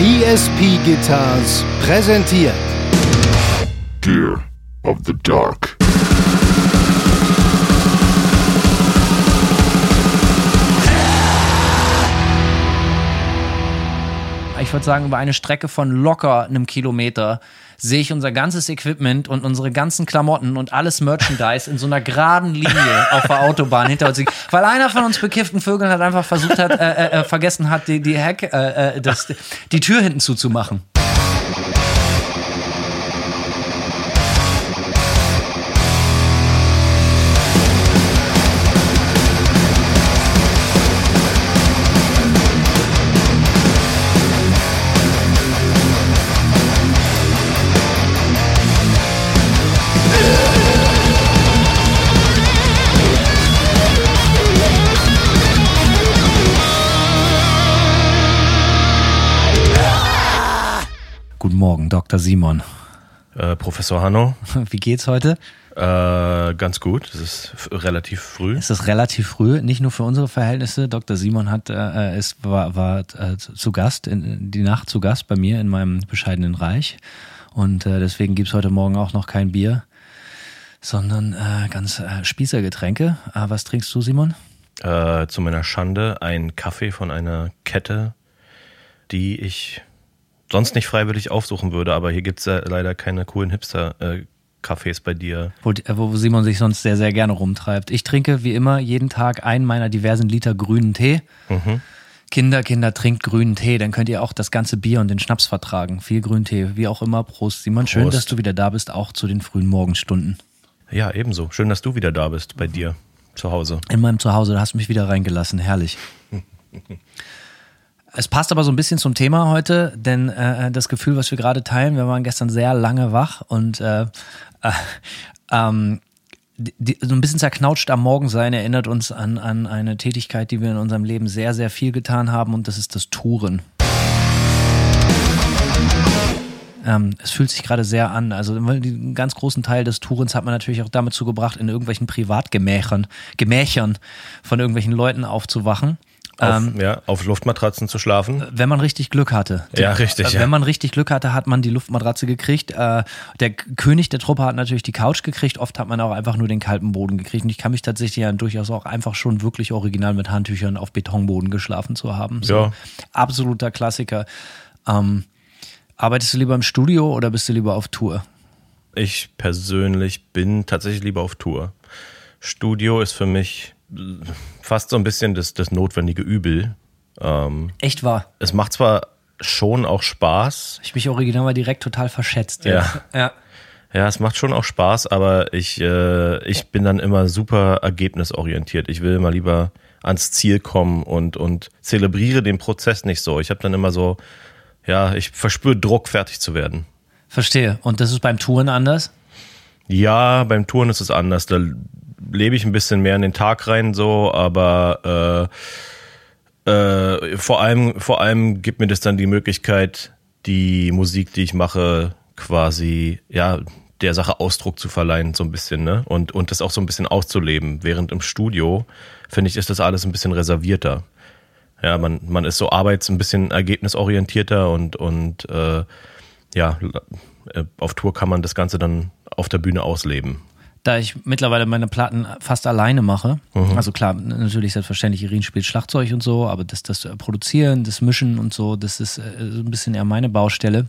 ESP Guitars präsentiert Gear of the Dark. Ich würde sagen, über eine Strecke von locker einem Kilometer sehe ich unser ganzes Equipment und unsere ganzen Klamotten und alles Merchandise in so einer geraden Linie auf der Autobahn hinter uns liegen. Weil einer von uns bekifften Vögeln hat einfach versucht hat, äh, äh, äh vergessen hat, die, die Heck, äh, äh, das, die Tür hinten zuzumachen. Dr. Simon. Äh, Professor Hanno. Wie geht's heute? Äh, ganz gut. Es ist relativ früh. Es ist relativ früh, nicht nur für unsere Verhältnisse. Dr. Simon hat, äh, ist, war, war äh, zu Gast, in, die Nacht zu Gast bei mir in meinem bescheidenen Reich. Und äh, deswegen gibt's heute Morgen auch noch kein Bier, sondern äh, ganz äh, Spießergetränke. Äh, was trinkst du, Simon? Äh, zu meiner Schande ein Kaffee von einer Kette, die ich sonst nicht freiwillig aufsuchen würde, aber hier gibt es ja leider keine coolen Hipster-Cafés bei dir. Wo, äh, wo Simon sich sonst sehr, sehr gerne rumtreibt. Ich trinke wie immer jeden Tag einen meiner diversen Liter grünen Tee. Mhm. Kinder, Kinder, trinkt grünen Tee, dann könnt ihr auch das ganze Bier und den Schnaps vertragen. Viel Grüntee, wie auch immer. Prost, Simon. Prost. Schön, dass du wieder da bist, auch zu den frühen Morgenstunden. Ja, ebenso. Schön, dass du wieder da bist bei dir zu Hause. In meinem Zuhause, da hast du mich wieder reingelassen. Herrlich. Es passt aber so ein bisschen zum Thema heute, denn äh, das Gefühl, was wir gerade teilen, wir waren gestern sehr lange wach und äh, äh, ähm, die, so ein bisschen zerknautscht am Morgen sein erinnert uns an, an eine Tätigkeit, die wir in unserem Leben sehr, sehr viel getan haben und das ist das Touren. Ähm, es fühlt sich gerade sehr an. Also einen ganz großen Teil des Tourens hat man natürlich auch damit zugebracht, in irgendwelchen Privatgemächern, Gemächern von irgendwelchen Leuten aufzuwachen. Auf, ähm, ja, auf Luftmatratzen zu schlafen. Wenn man richtig Glück hatte. Ja, richtig. Wenn ja. man richtig Glück hatte, hat man die Luftmatratze gekriegt. Äh, der König der Truppe hat natürlich die Couch gekriegt. Oft hat man auch einfach nur den kalten Boden gekriegt. Und ich kann mich tatsächlich ja durchaus auch einfach schon wirklich original mit Handtüchern auf Betonboden geschlafen zu haben. So, ja. Absoluter Klassiker. Ähm, arbeitest du lieber im Studio oder bist du lieber auf Tour? Ich persönlich bin tatsächlich lieber auf Tour. Studio ist für mich fast so ein bisschen das, das notwendige Übel. Ähm, Echt wahr? Es macht zwar schon auch Spaß. Ich mich original mal direkt total verschätzt. Ja. ja. Ja, es macht schon auch Spaß, aber ich, äh, ich bin dann immer super ergebnisorientiert. Ich will immer lieber ans Ziel kommen und, und zelebriere den Prozess nicht so. Ich habe dann immer so, ja, ich verspüre Druck, fertig zu werden. Verstehe. Und das ist beim Touren anders? Ja, beim Touren ist es anders. Da lebe ich ein bisschen mehr in den Tag rein so, aber äh, äh, vor allem, vor allem gibt mir das dann die Möglichkeit, die Musik, die ich mache, quasi, ja, der Sache Ausdruck zu verleihen, so ein bisschen, ne? Und, und das auch so ein bisschen auszuleben. Während im Studio, finde ich, ist das alles ein bisschen reservierter. Ja, man, man ist so arbeits ein bisschen ergebnisorientierter und, und äh, ja, äh, auf Tour kann man das Ganze dann auf der Bühne ausleben da ich mittlerweile meine Platten fast alleine mache. Mhm. Also klar, natürlich selbstverständlich, Irin spielt Schlagzeug und so, aber das, das Produzieren, das Mischen und so, das ist äh, so ein bisschen eher meine Baustelle,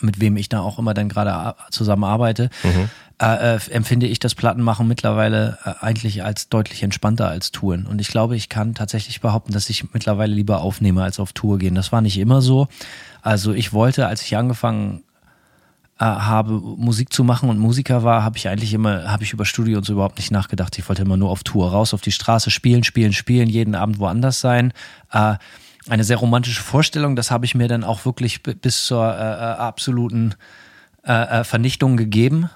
mit wem ich da auch immer dann gerade zusammenarbeite. Mhm. Äh, äh, empfinde ich das Plattenmachen mittlerweile äh, eigentlich als deutlich entspannter als Touren. Und ich glaube, ich kann tatsächlich behaupten, dass ich mittlerweile lieber aufnehme als auf Tour gehen. Das war nicht immer so. Also ich wollte, als ich angefangen äh, habe, Musik zu machen und Musiker war, habe ich eigentlich immer, habe ich über Studio und so überhaupt nicht nachgedacht. Ich wollte immer nur auf Tour raus, auf die Straße spielen, spielen, spielen, jeden Abend woanders sein. Äh, eine sehr romantische Vorstellung, das habe ich mir dann auch wirklich bis zur äh, äh absoluten äh, äh, Vernichtung gegeben.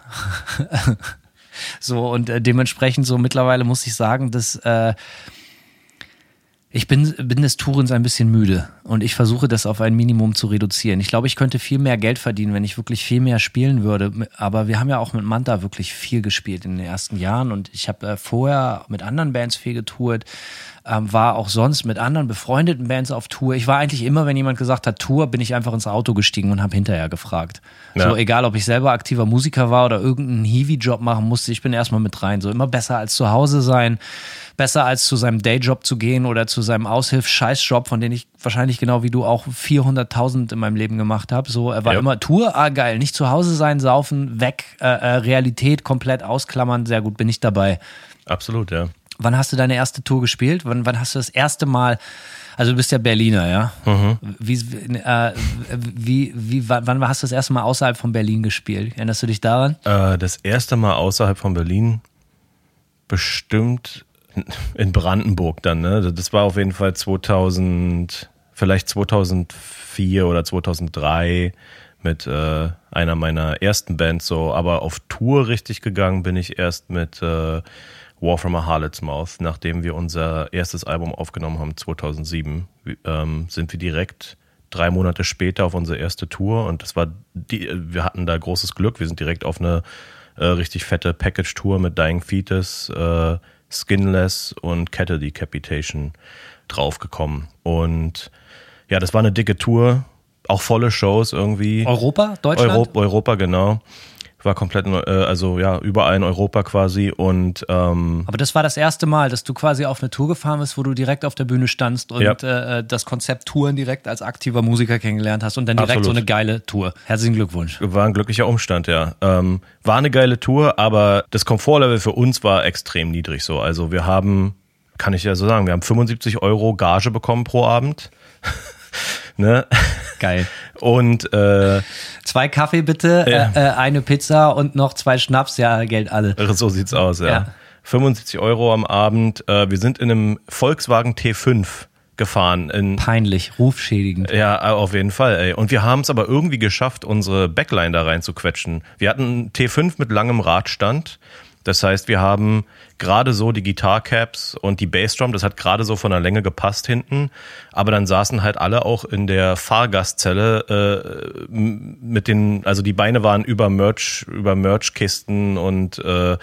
so und dementsprechend so mittlerweile muss ich sagen, dass Ich bin, bin des Tourens ein bisschen müde und ich versuche das auf ein Minimum zu reduzieren. Ich glaube, ich könnte viel mehr Geld verdienen, wenn ich wirklich viel mehr spielen würde. Aber wir haben ja auch mit Manta wirklich viel gespielt in den ersten Jahren und ich habe äh, vorher mit anderen Bands viel getourt, ähm, war auch sonst mit anderen befreundeten Bands auf Tour. Ich war eigentlich immer, wenn jemand gesagt hat Tour, bin ich einfach ins Auto gestiegen und habe hinterher gefragt. Ja. So egal, ob ich selber aktiver Musiker war oder irgendeinen Hiwi-Job machen musste, ich bin erstmal mit rein. So immer besser als zu Hause sein besser als zu seinem Dayjob zu gehen oder zu seinem Aushilfs-Scheißjob, von dem ich wahrscheinlich genau wie du auch 400.000 in meinem Leben gemacht habe. So, er war Ja. immer Tour, ah geil, nicht zu Hause sein, saufen, weg, äh, äh, Realität komplett ausklammern, sehr gut, bin ich dabei. Absolut, ja. Wann hast du deine erste Tour gespielt? Wann, wann hast du das erste Mal, also du bist ja Berliner, ja? Wie, äh, wie, wie, wann wann hast du das erste Mal außerhalb von Berlin gespielt? Erinnerst du dich daran? Äh, das erste Mal außerhalb von Berlin bestimmt in Brandenburg dann, ne? Das war auf jeden Fall 2000, vielleicht 2004 oder 2003 mit äh, einer meiner ersten Bands so, aber auf Tour richtig gegangen bin ich erst mit äh, War from a Harlot's Mouth, nachdem wir unser erstes Album aufgenommen haben 2007, wie- ähm, sind wir direkt drei Monate später auf unsere erste Tour und das war die, wir hatten da großes Glück, wir sind direkt auf eine äh, richtig fette Package-Tour mit Dying Fetus, äh, Skinless und Cattle Decapitation draufgekommen und ja, das war eine dicke Tour, auch volle Shows irgendwie. Europa? Deutschland? Europa, Europa, genau. War komplett, äh, also ja, überall in Europa quasi und ähm, Aber das war das erste Mal, dass du quasi auf eine Tour gefahren bist, wo du direkt auf der Bühne standst und Ja. äh, das Konzept Touren direkt als aktiver Musiker kennengelernt hast und dann direkt Absolut. so eine geile Tour. Herzlichen Glückwunsch. war ein glücklicher Umstand, ja. Ähm, war eine geile Tour, aber das Komfortlevel für uns war extrem niedrig so. Also wir haben, kann ich ja so sagen, wir haben 75 Euro Gage bekommen pro Abend. ne? Geil. Und äh, Zwei Kaffee bitte, Ja. äh, äh, eine Pizza und noch zwei Schnaps, ja, Geld alle. so sieht's aus, ja. Ja. 75 Euro am Abend. Äh, wir sind in einem Volkswagen T5 gefahren in Peinlich, rufschädigend. Ja, auf jeden Fall, ey. Und wir haben es aber irgendwie geschafft, unsere Backline da rein zu quetschen. Wir hatten einen T5 mit langem Radstand. Das heißt, wir haben gerade so die Guitar-Caps und die Bassdrum, das hat gerade so von der Länge gepasst hinten. Aber dann saßen halt alle auch in der Fahrgastzelle äh, mit den, also die Beine waren über Merch, über Merchkisten und äh, äh,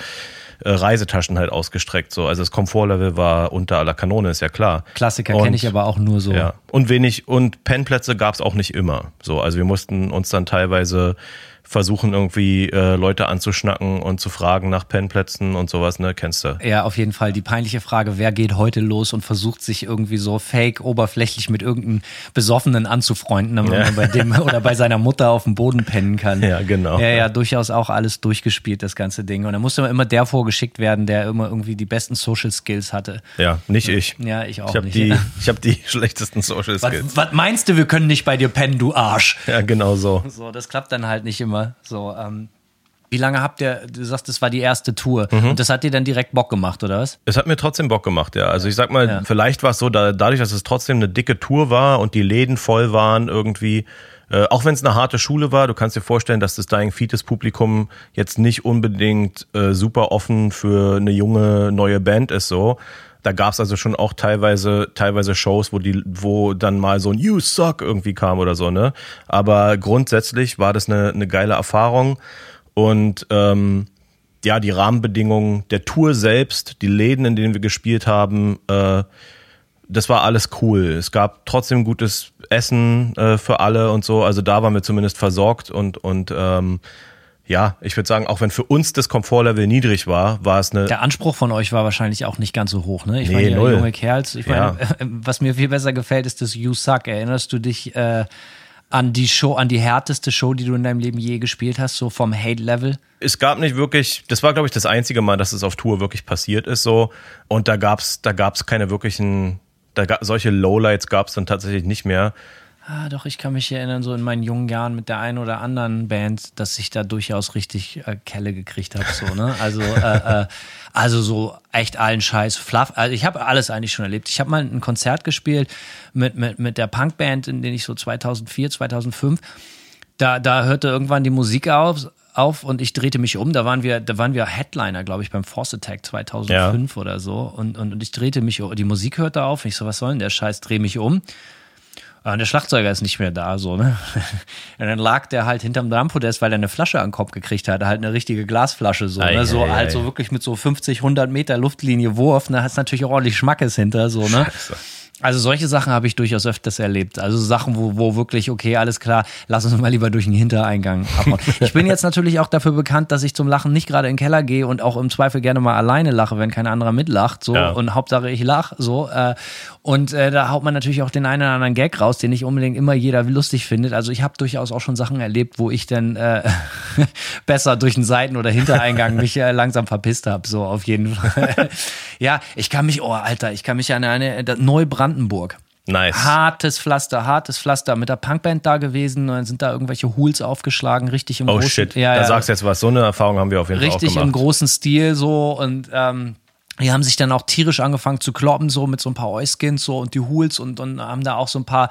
Reisetaschen halt ausgestreckt. So. Also das Komfortlevel war unter aller Kanone, ist ja klar. Klassiker kenne ich aber auch nur so. ja, und wenig und Pennplätze gab es auch nicht immer. So, also wir mussten uns dann teilweise versuchen irgendwie äh, Leute anzuschnacken und zu fragen nach Pennplätzen und sowas, ne, kennst du? Ja, auf jeden Fall. Die peinliche Frage, wer geht heute los und versucht sich irgendwie so fake oberflächlich mit irgendeinem Besoffenen anzufreunden, damit man bei dem oder bei seiner Mutter auf dem Boden pennen kann. Ja, genau. Ja, ja, durchaus auch alles durchgespielt, das ganze Ding. Und da musste immer der vorgeschickt werden, der immer irgendwie die besten Social Skills hatte. Ja, nicht ich. Ja, ich auch Ich habe nicht. die, ich hab die schlechtesten Social Skills. Was, was meinst du, wir können nicht bei dir pennen, du Arsch? Ja, genau so. So, das klappt dann halt nicht immer. So, ähm, wie lange habt ihr, du sagst, das war die erste Tour Mhm. und das hat dir dann direkt Bock gemacht, oder was? Es hat mir trotzdem Bock gemacht, ja. Also ich sag mal, Ja. vielleicht war es so, da, dadurch, dass es trotzdem eine dicke Tour war und die Läden voll waren irgendwie, äh, auch wenn es eine harte Schule war, du kannst dir vorstellen, dass das Dying Fetus Publikum jetzt nicht unbedingt äh, super offen für eine junge neue Band ist so. Da gab's also schon auch teilweise teilweise Shows, wo die wo dann mal so ein You suck irgendwie kam oder so, ne? Aber grundsätzlich war das eine, eine geile Erfahrung und ähm, ja, die Rahmenbedingungen der Tour selbst, die Läden, in denen wir gespielt haben, äh, das war alles cool. Es gab trotzdem gutes Essen äh, für alle und so. Also da waren wir zumindest versorgt und und ähm, ja, ich würde sagen, auch wenn für uns das Komfortlevel niedrig war, war es eine Der Anspruch von euch war wahrscheinlich auch nicht ganz so hoch, ne? Ich Nee, meine, ihr null. junge Kerls. Ich Ja. meine, was mir viel besser gefällt, ist das You Suck. Erinnerst du dich äh, an die Show, an die härteste Show, die du in deinem Leben je gespielt hast, so vom Hate-Level? es gab nicht wirklich, das war glaube ich das einzige Mal, dass es auf Tour wirklich passiert ist so und da gab's da gab's keine wirklichen da gab, solche Lowlights gab's dann tatsächlich nicht mehr. Ah, doch, ich kann mich erinnern, so in meinen jungen Jahren mit der einen oder anderen Band, dass ich da durchaus richtig äh, Kelle gekriegt habe, so, ne? Also, äh, äh, also so echt allen Scheiß, Fluff. Also ich habe alles eigentlich schon erlebt. Ich habe mal ein Konzert gespielt mit, mit, mit der Punkband, in den ich so 2004, 2005 da, da hörte irgendwann die Musik auf, auf und ich drehte mich um. Da waren wir, da waren wir Headliner, glaube ich, beim Force Attack 2005 oder so. Und, und, und ich drehte mich um. Die Musik hörte auf. Ich so, was soll denn der Scheiß? Dreh mich um. Und der Schlagzeuger ist nicht mehr da, so, ne? Und dann lag der halt hinterm Drumpodest, weil er eine Flasche an den Kopf gekriegt hat, halt eine richtige Glasflasche, so, Ei, ne? So, ei, halt ei. so wirklich mit so 50, 100 Meter Luftlinie Wurf, da hast natürlich auch ordentlich Schmackes hinter, so, ne? Also solche Sachen habe ich durchaus öfters erlebt. Also Sachen, wo, wo wirklich, okay, alles klar, lass uns mal lieber durch den Hintereingang abhauen. ich bin jetzt natürlich auch dafür bekannt, dass ich zum Lachen nicht gerade in den Keller gehe und auch im Zweifel gerne mal alleine lache, wenn kein anderer mitlacht. So Ja. und Hauptsache ich lach. So. Äh, und äh, da haut man natürlich auch den einen oder anderen Gag raus, den nicht unbedingt immer jeder lustig findet. Also ich habe durchaus auch schon Sachen erlebt, wo ich dann äh, besser durch den Seiten- oder Hintereingang mich äh, langsam verpisst habe. So auf jeden Fall. ja, ich kann mich, oh Alter, ich kann mich an eine das Neubrandenburg. Nice. Hartes Pflaster, hartes Pflaster. Mit der Punkband da gewesen, und dann sind da irgendwelche Hools aufgeschlagen, richtig im Oh großen, shit, ja, da ja, sagst du jetzt was. So eine Erfahrung haben wir auf jeden Fall richtig auch im gemacht. großen Stil so und ähm, die haben sich dann auch tierisch angefangen zu kloppen, so mit so ein paar Euskins so und die Hools und, und haben da auch so ein paar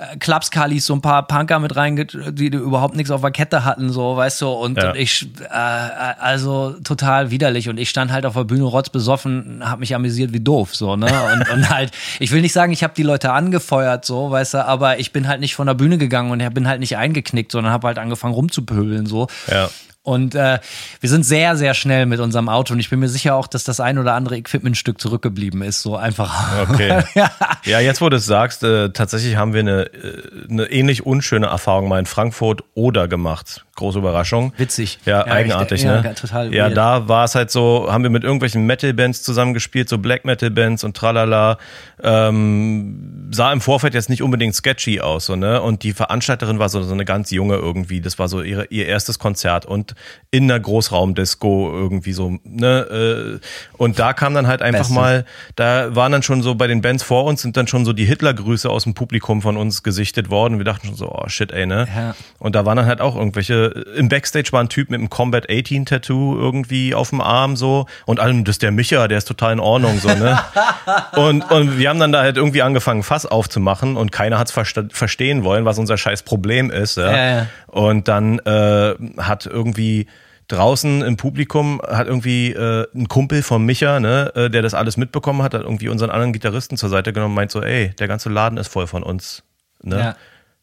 äh, Klapskalis, so ein paar Punker mit reinge, die überhaupt nichts auf der Kette hatten, so, weißt du, und, Ja. und ich, äh, also total widerlich und ich stand halt auf der Bühne rotzbesoffen, hab mich amüsiert wie doof, so, ne, und, und halt, ich will nicht sagen, ich habe die Leute angefeuert, so, weißt du, aber ich bin halt nicht von der Bühne gegangen und bin halt nicht eingeknickt, sondern habe halt angefangen rumzupöbeln, so. Ja. Und äh, wir sind sehr, sehr schnell mit unserem Auto und ich bin mir sicher auch, dass das ein oder andere Equipmentstück zurückgeblieben ist. So einfach. Okay. ja. Ja, jetzt wo du es sagst, äh, tatsächlich haben wir eine, äh, eine ähnlich unschöne Erfahrung mal in Frankfurt oder gemacht. Große Überraschung. Witzig. Ja, Ja, eigenartig, echt, ja, ne? total Ja, weird. da war es halt so, haben wir mit irgendwelchen Metal-Bands zusammengespielt, so Black Metal-Bands und tralala. Ähm, sah im Vorfeld jetzt nicht unbedingt sketchy aus, so, ne? Und die Veranstalterin war so, so eine ganz junge irgendwie. Das war so ihre, ihr erstes Konzert und in einer Großraumdisco irgendwie so, ne? Äh, und da kam dann halt einfach Beste. mal, da waren dann schon so bei den Bands vor uns sind dann schon so die Hitlergrüße aus dem Publikum von uns gesichtet worden. Wir dachten schon so, oh shit, ey, ne? Ja. Und da waren dann halt auch irgendwelche, im Backstage war ein Typ mit einem Combat 18 Tattoo irgendwie auf dem Arm so und allem, das ist der Micha, der ist total in Ordnung so, ne? und, und wir haben dann da halt irgendwie angefangen, Fass aufzumachen und keiner hat's versta- verstehen wollen, was unser scheiß Problem ist. Ja? Ja, ja. Und dann äh, hat irgendwie draußen im Publikum hat irgendwie äh, ein Kumpel von Micha, ne, äh, der das alles mitbekommen hat, hat irgendwie unseren anderen Gitarristen zur Seite genommen und meint so, ey, der ganze Laden ist voll von uns. Ne? Ja.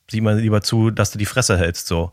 Sieh mal lieber zu, dass du die Fresse hältst. So.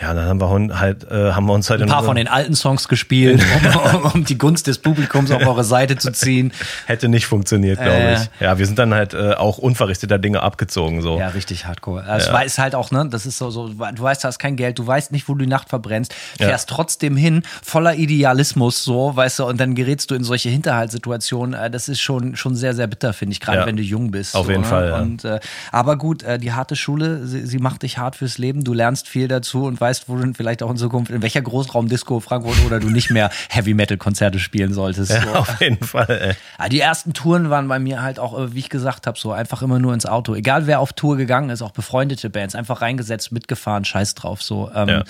Ja, dann haben wir halt, äh, haben wir uns halt Ein in paar von den alten Songs gespielt, um, um, um die Gunst des Publikums auf eure Seite zu ziehen. hätte nicht funktioniert, glaube Äh. ich. Ja, wir sind dann halt äh, auch unverrichteter Dinge abgezogen. So. Ja, richtig hardcore. Es weiß halt auch, ne, das ist so, so, du weißt, du hast kein Geld, du weißt nicht, wo du die Nacht verbrennst, fährst trotzdem hin, voller Idealismus, so, weißt du, und dann gerätst du in solche Hinterhaltssituationen. Äh, Das ist schon, schon sehr, sehr bitter, finde ich, gerade Ja. wenn du jung bist. Auf so, jeden ne? Fall, ja. Und, äh, aber gut, äh, die harte Schule, sie, sie macht dich hart fürs Leben, du lernst viel dazu und weißt, wo du vielleicht auch in Zukunft, in welcher Großraumdisco Frankfurt oder du nicht mehr Heavy-Metal-Konzerte spielen solltest. Ja, so. auf jeden Fall. Ey. Ah, die ersten Touren waren bei mir halt auch, äh, wie ich gesagt habe, so einfach immer nur ins Auto. Egal wer auf Tour gegangen ist, auch befreundete Bands, einfach reingesetzt, mitgefahren, scheiß drauf. So, ähm, Ja.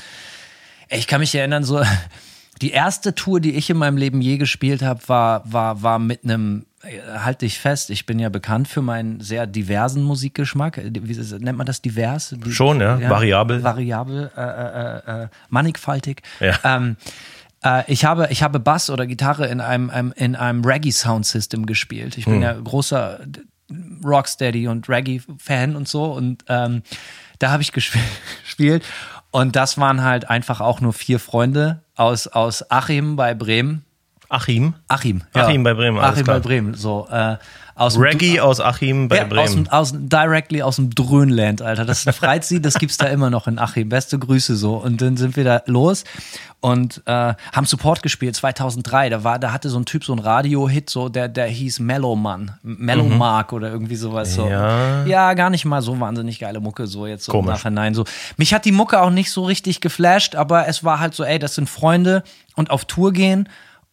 Ich kann mich erinnern, so die erste Tour, die ich in meinem Leben je gespielt habe, war, war, war mit einem, äh, halt dich fest, ich bin ja bekannt für meinen sehr diversen Musikgeschmack. Äh, Wie nennt man das divers? Schon, ja. Variabel. Variabel, äh, äh, äh, mannigfaltig. Ja. Ähm, äh, ich habe, ich habe Bass oder Gitarre in einem, einem in einem Reggae Sound System gespielt. Ich bin Hm. ja großer Rocksteady und Reggae Fan und so und ähm, da habe ich gesp- gespielt und das waren halt einfach auch nur vier Freunde aus aus Achim bei Bremen. Achim. Achim. Achim bei Bremen, Achim klar. bei Bremen. So äh, aus Reggae aus Achim bei ja, Aus Bremen. aus, dem- directly aus dem Dröhnland, Alter. Das ist ein Freizeit, das gibt's da immer noch in Achim. Beste Grüße so. Und dann sind wir da los und äh, haben Support gespielt 2003. Da war, da hatte so ein Typ so ein Radio-Hit, so der, der hieß Mellow Man, Mellow Mark oder irgendwie sowas. So. Mhm. Ja. ja, gar nicht mal so wahnsinnig geile Mucke so jetzt so im Komisch. Nachhinein. So mich hat die Mucke auch nicht so richtig geflasht, aber es war halt so, ey, das sind Freunde und auf Tour gehen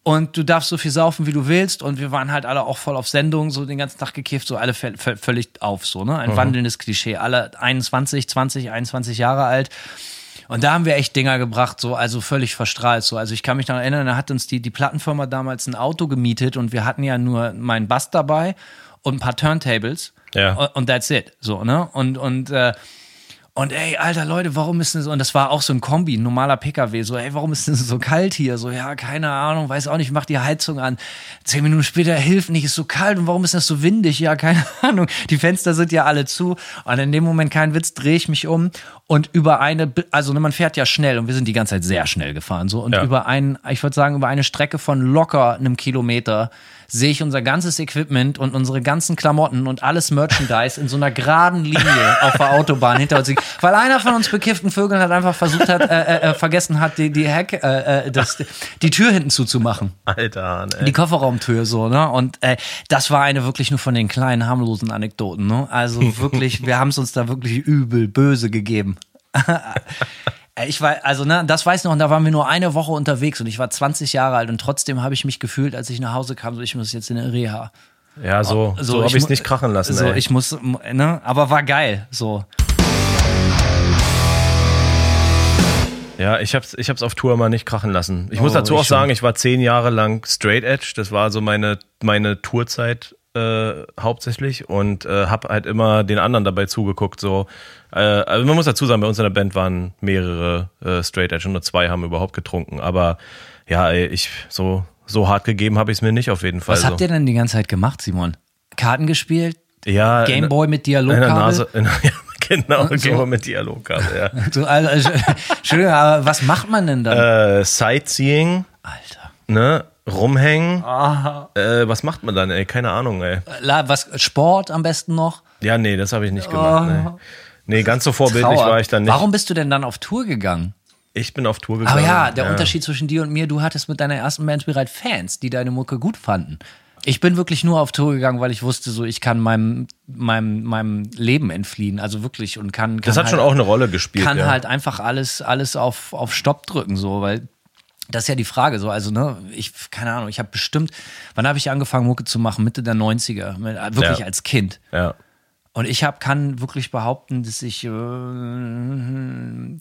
und du darfst so viel saufen, wie du willst. Und wir waren halt alle auch voll auf Sendung, so den ganzen Tag gekifft, so alle völ- völ- völlig auf, so, ne? Ein wandelndes Klischee. Alle 21, 20, 21 Jahre alt. Und da haben wir echt Dinger gebracht, so, also völlig verstrahlt, so. Also ich kann mich daran erinnern, da hat uns die, die Plattenfirma damals ein Auto gemietet und wir hatten ja nur meinen Bass dabei und ein paar Turntables. Ja. Und, und that's it, so, ne? Und, und, äh, Und ey, alter Leute, warum ist denn so, und das war auch so ein Kombi, ein normaler PKW, so, ey, warum ist denn so kalt hier? So, ja, keine Ahnung, weiß auch nicht, mach die Heizung an. Zehn Minuten später, hilft nicht, ist so kalt und warum ist das so windig? Ja, keine Ahnung. Die Fenster sind ja alle zu. Und in dem Moment, kein Witz, drehe ich mich um und über eine, also ne, man fährt ja schnell und wir sind die ganze Zeit sehr schnell gefahren, so, und Ja. über einen, ich würde sagen, über eine Strecke von locker einem Kilometer sehe ich unser ganzes Equipment und unsere ganzen Klamotten und alles Merchandise in so einer geraden Linie auf der Autobahn hinter uns liegen. Weil einer von uns bekifften Vögeln hat einfach versucht hat, äh, äh, äh, vergessen hat, die, die Heck, äh, äh, das, die Tür hinten zuzumachen. Alter, ey. Die Kofferraumtür so, ne? Und äh, das war eine wirklich nur von den kleinen, harmlosen Anekdoten, ne? Also wirklich, wir haben es uns da wirklich übel, böse gegeben. Äh, Ich war, also ne, das weiß noch, und da waren wir nur eine Woche unterwegs und ich war 20 Jahre alt und trotzdem habe ich mich gefühlt, als ich nach Hause kam, so ich muss jetzt in eine Reha. Ja, so, so, habe ich es nicht krachen lassen. So, ey. ich muss, ne, aber war geil, so. Ja, ich hab's, ich hab's auf Tour mal nicht krachen lassen. Ich muss Oh, dazu auch sagen, ich war zehn Jahre lang Straight Edge. Das war so meine, meine Tourzeit äh, hauptsächlich und äh, hab halt immer den anderen dabei zugeguckt. So, äh, also man muss dazu sagen, bei uns in der Band waren mehrere äh, Straight Edge und nur zwei haben überhaupt getrunken. Aber ja, ich so so hart gegeben habe ich es mir nicht auf jeden Fall. Was so. habt ihr denn die ganze Zeit gemacht, Simon? Karten gespielt? ja, Gameboy mit in der Dialogkabel? Nase, in, ja, genau, so. Gameboy mit Dialogkabel. Ja. So, also, Entschuldigung, aber was macht man denn dann? äh, Sightseeing, Alter. ne? Rumhängen. Äh, was macht man dann, ey? Keine Ahnung, ey. Was, Sport am besten noch? Ja, nee, das habe ich nicht gemacht. Nee. nee, ganz so vorbildlich Oh. Trauer. war ich dann nicht. Warum bist du denn dann auf Tour gegangen? Ich bin auf Tour gegangen. Aber ja, der Unterschied zwischen dir und mir, du hattest mit deiner ersten Band bereits Fans, die deine Mucke gut fanden. Ich bin wirklich nur auf Tour gegangen, weil ich wusste, so ich kann meinem, meinem, meinem Leben entfliehen. Also wirklich und kann. kann Das hat halt, schon auch eine Rolle gespielt. kann ja. halt einfach alles, alles auf, auf Stopp drücken, so, weil das ist ja die Frage, so, also, ne, ich, keine Ahnung, ich habe bestimmt, wann habe ich angefangen, Mucke zu machen? Mitte der 90er, mit, äh, wirklich Ja. als Kind. Ja. Und ich hab, kann wirklich behaupten, dass ich, äh,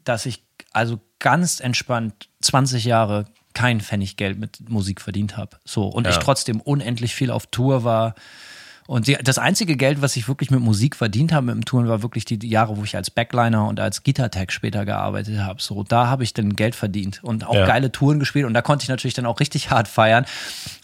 dass ich also ganz entspannt 20 Jahre kein Pfennig Geld mit Musik verdient habe. So. Und ich Ja. trotzdem unendlich viel auf Tour war. Und die, das einzige Geld, was ich wirklich mit Musik verdient habe mit dem Touren, war wirklich die, Jahre, wo ich als Backliner und als Gitartech später gearbeitet habe. So, da habe ich dann Geld verdient und auch Ja. geile Touren gespielt. Und da konnte ich natürlich dann auch richtig hart feiern,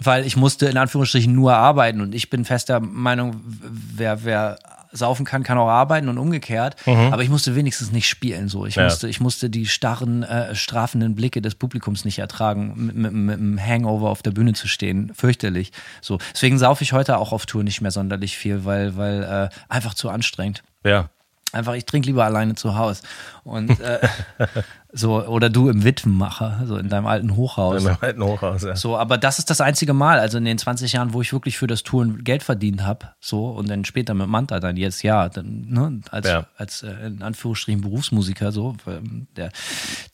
weil ich musste in Anführungsstrichen nur arbeiten. Und ich bin fester Meinung, wer, wer saufen kann, kann auch arbeiten und umgekehrt. Aber ich musste wenigstens nicht spielen. So, ich Ja. musste, ich musste die starren, äh, strafenden Blicke des Publikums nicht ertragen, mit, mit, mit einem Hangover auf der Bühne zu stehen. Fürchterlich. So, deswegen saufe ich heute auch auf Tour nicht mehr sonderlich viel, weil, weil äh, einfach zu anstrengend. Ja. Einfach, ich trinke lieber alleine zu Hause. Und äh, so, oder du im Witwenmacher, so in deinem alten Hochhaus. In meinem alten Hochhaus, ja. So, aber das ist das einzige Mal, also in den 20 Jahren, wo ich wirklich für das Touren Geld verdient habe, so und dann später mit Manta dann jetzt ja, dann, ne, als, Ja. als äh, in Anführungsstrichen Berufsmusiker so, ähm, der,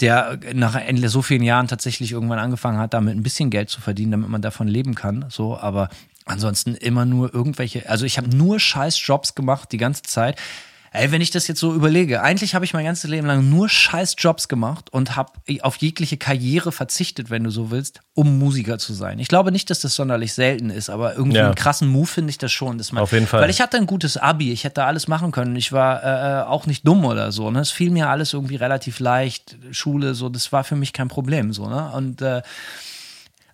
der nach Ende so vielen Jahren tatsächlich irgendwann angefangen hat, damit ein bisschen Geld zu verdienen, damit man davon leben kann, so, aber ansonsten immer nur irgendwelche, also ich habe nur scheiß Jobs gemacht die ganze Zeit. Ey, wenn ich das jetzt so überlege, eigentlich habe ich mein ganzes Leben lang nur scheiß Jobs gemacht und habe auf jegliche Karriere verzichtet, wenn du so willst, um Musiker zu sein. Ich glaube nicht, dass das sonderlich selten ist, aber irgendwie Ja. einen krassen Move finde ich das schon. Dass man, Auf jeden Fall. Weil ich hatte ein gutes Abi, ich hätte alles machen können. Ich war äh, auch nicht dumm oder so. Ne? Es fiel mir alles irgendwie relativ leicht. Schule, so, das war für mich kein Problem. So, ne? Und äh,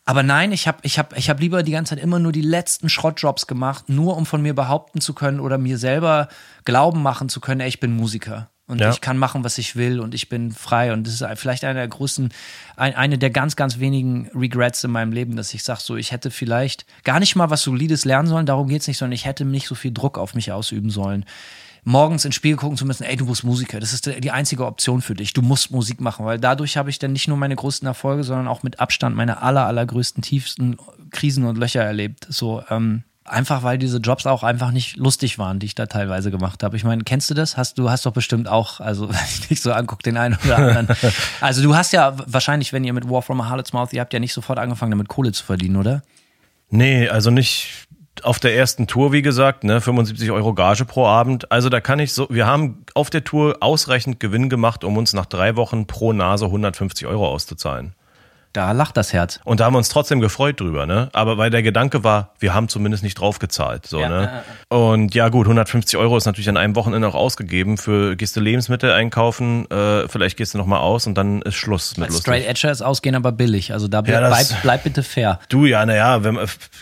aber nein, ich habe ich hab, ich hab lieber die ganze Zeit immer nur die letzten Schrottjobs gemacht, nur um von mir behaupten zu können oder mir selber glauben machen zu können, ey, ich bin Musiker. Und Ja. ich kann machen, was ich will und ich bin frei. Und das ist vielleicht einer der größten, ein, eine der ganz, ganz wenigen Regrets in meinem Leben, dass ich sage, so, ich hätte vielleicht gar nicht mal was Solides lernen sollen, darum geht's nicht, sondern ich hätte nicht so viel Druck auf mich ausüben sollen. Morgens ins Spiel gucken zu müssen, ey, du bist Musiker, das ist die einzige Option für dich. Du musst Musik machen, weil dadurch habe ich dann nicht nur meine größten Erfolge, sondern auch mit Abstand meine aller, allergrößten, tiefsten Krisen und Löcher erlebt. So, ähm, einfach weil diese Jobs auch einfach nicht lustig waren, die ich da teilweise gemacht habe. Ich meine, kennst du das? Hast du hast doch bestimmt auch, also wenn ich nicht so anguck, den einen oder anderen. also du hast ja wahrscheinlich, wenn ihr mit War from a Harlot's Mouth, ihr habt ja nicht sofort angefangen, damit Kohle zu verdienen, oder? Nee, also nicht auf der ersten Tour, wie gesagt, ne, 75 Euro Gage pro Abend. Also da kann ich so, wir haben auf der Tour ausreichend Gewinn gemacht, um uns nach drei Wochen pro Nase 150 Euro auszuzahlen. Da lacht das Herz. Und da haben wir uns trotzdem gefreut drüber, ne? Aber weil der Gedanke war, wir haben zumindest nicht draufgezahlt, so, Ja, ne? Und ja, gut, 150 Euro ist natürlich an einem Wochenende auch ausgegeben. Für gehst du Lebensmittel einkaufen, äh, vielleicht gehst du nochmal aus und dann ist Schluss mit lustig. Straight Edger ist ausgehen, aber billig. Also da bleib, Ja, das- bleib, bleib bitte fair. Du, ja, naja, wenn,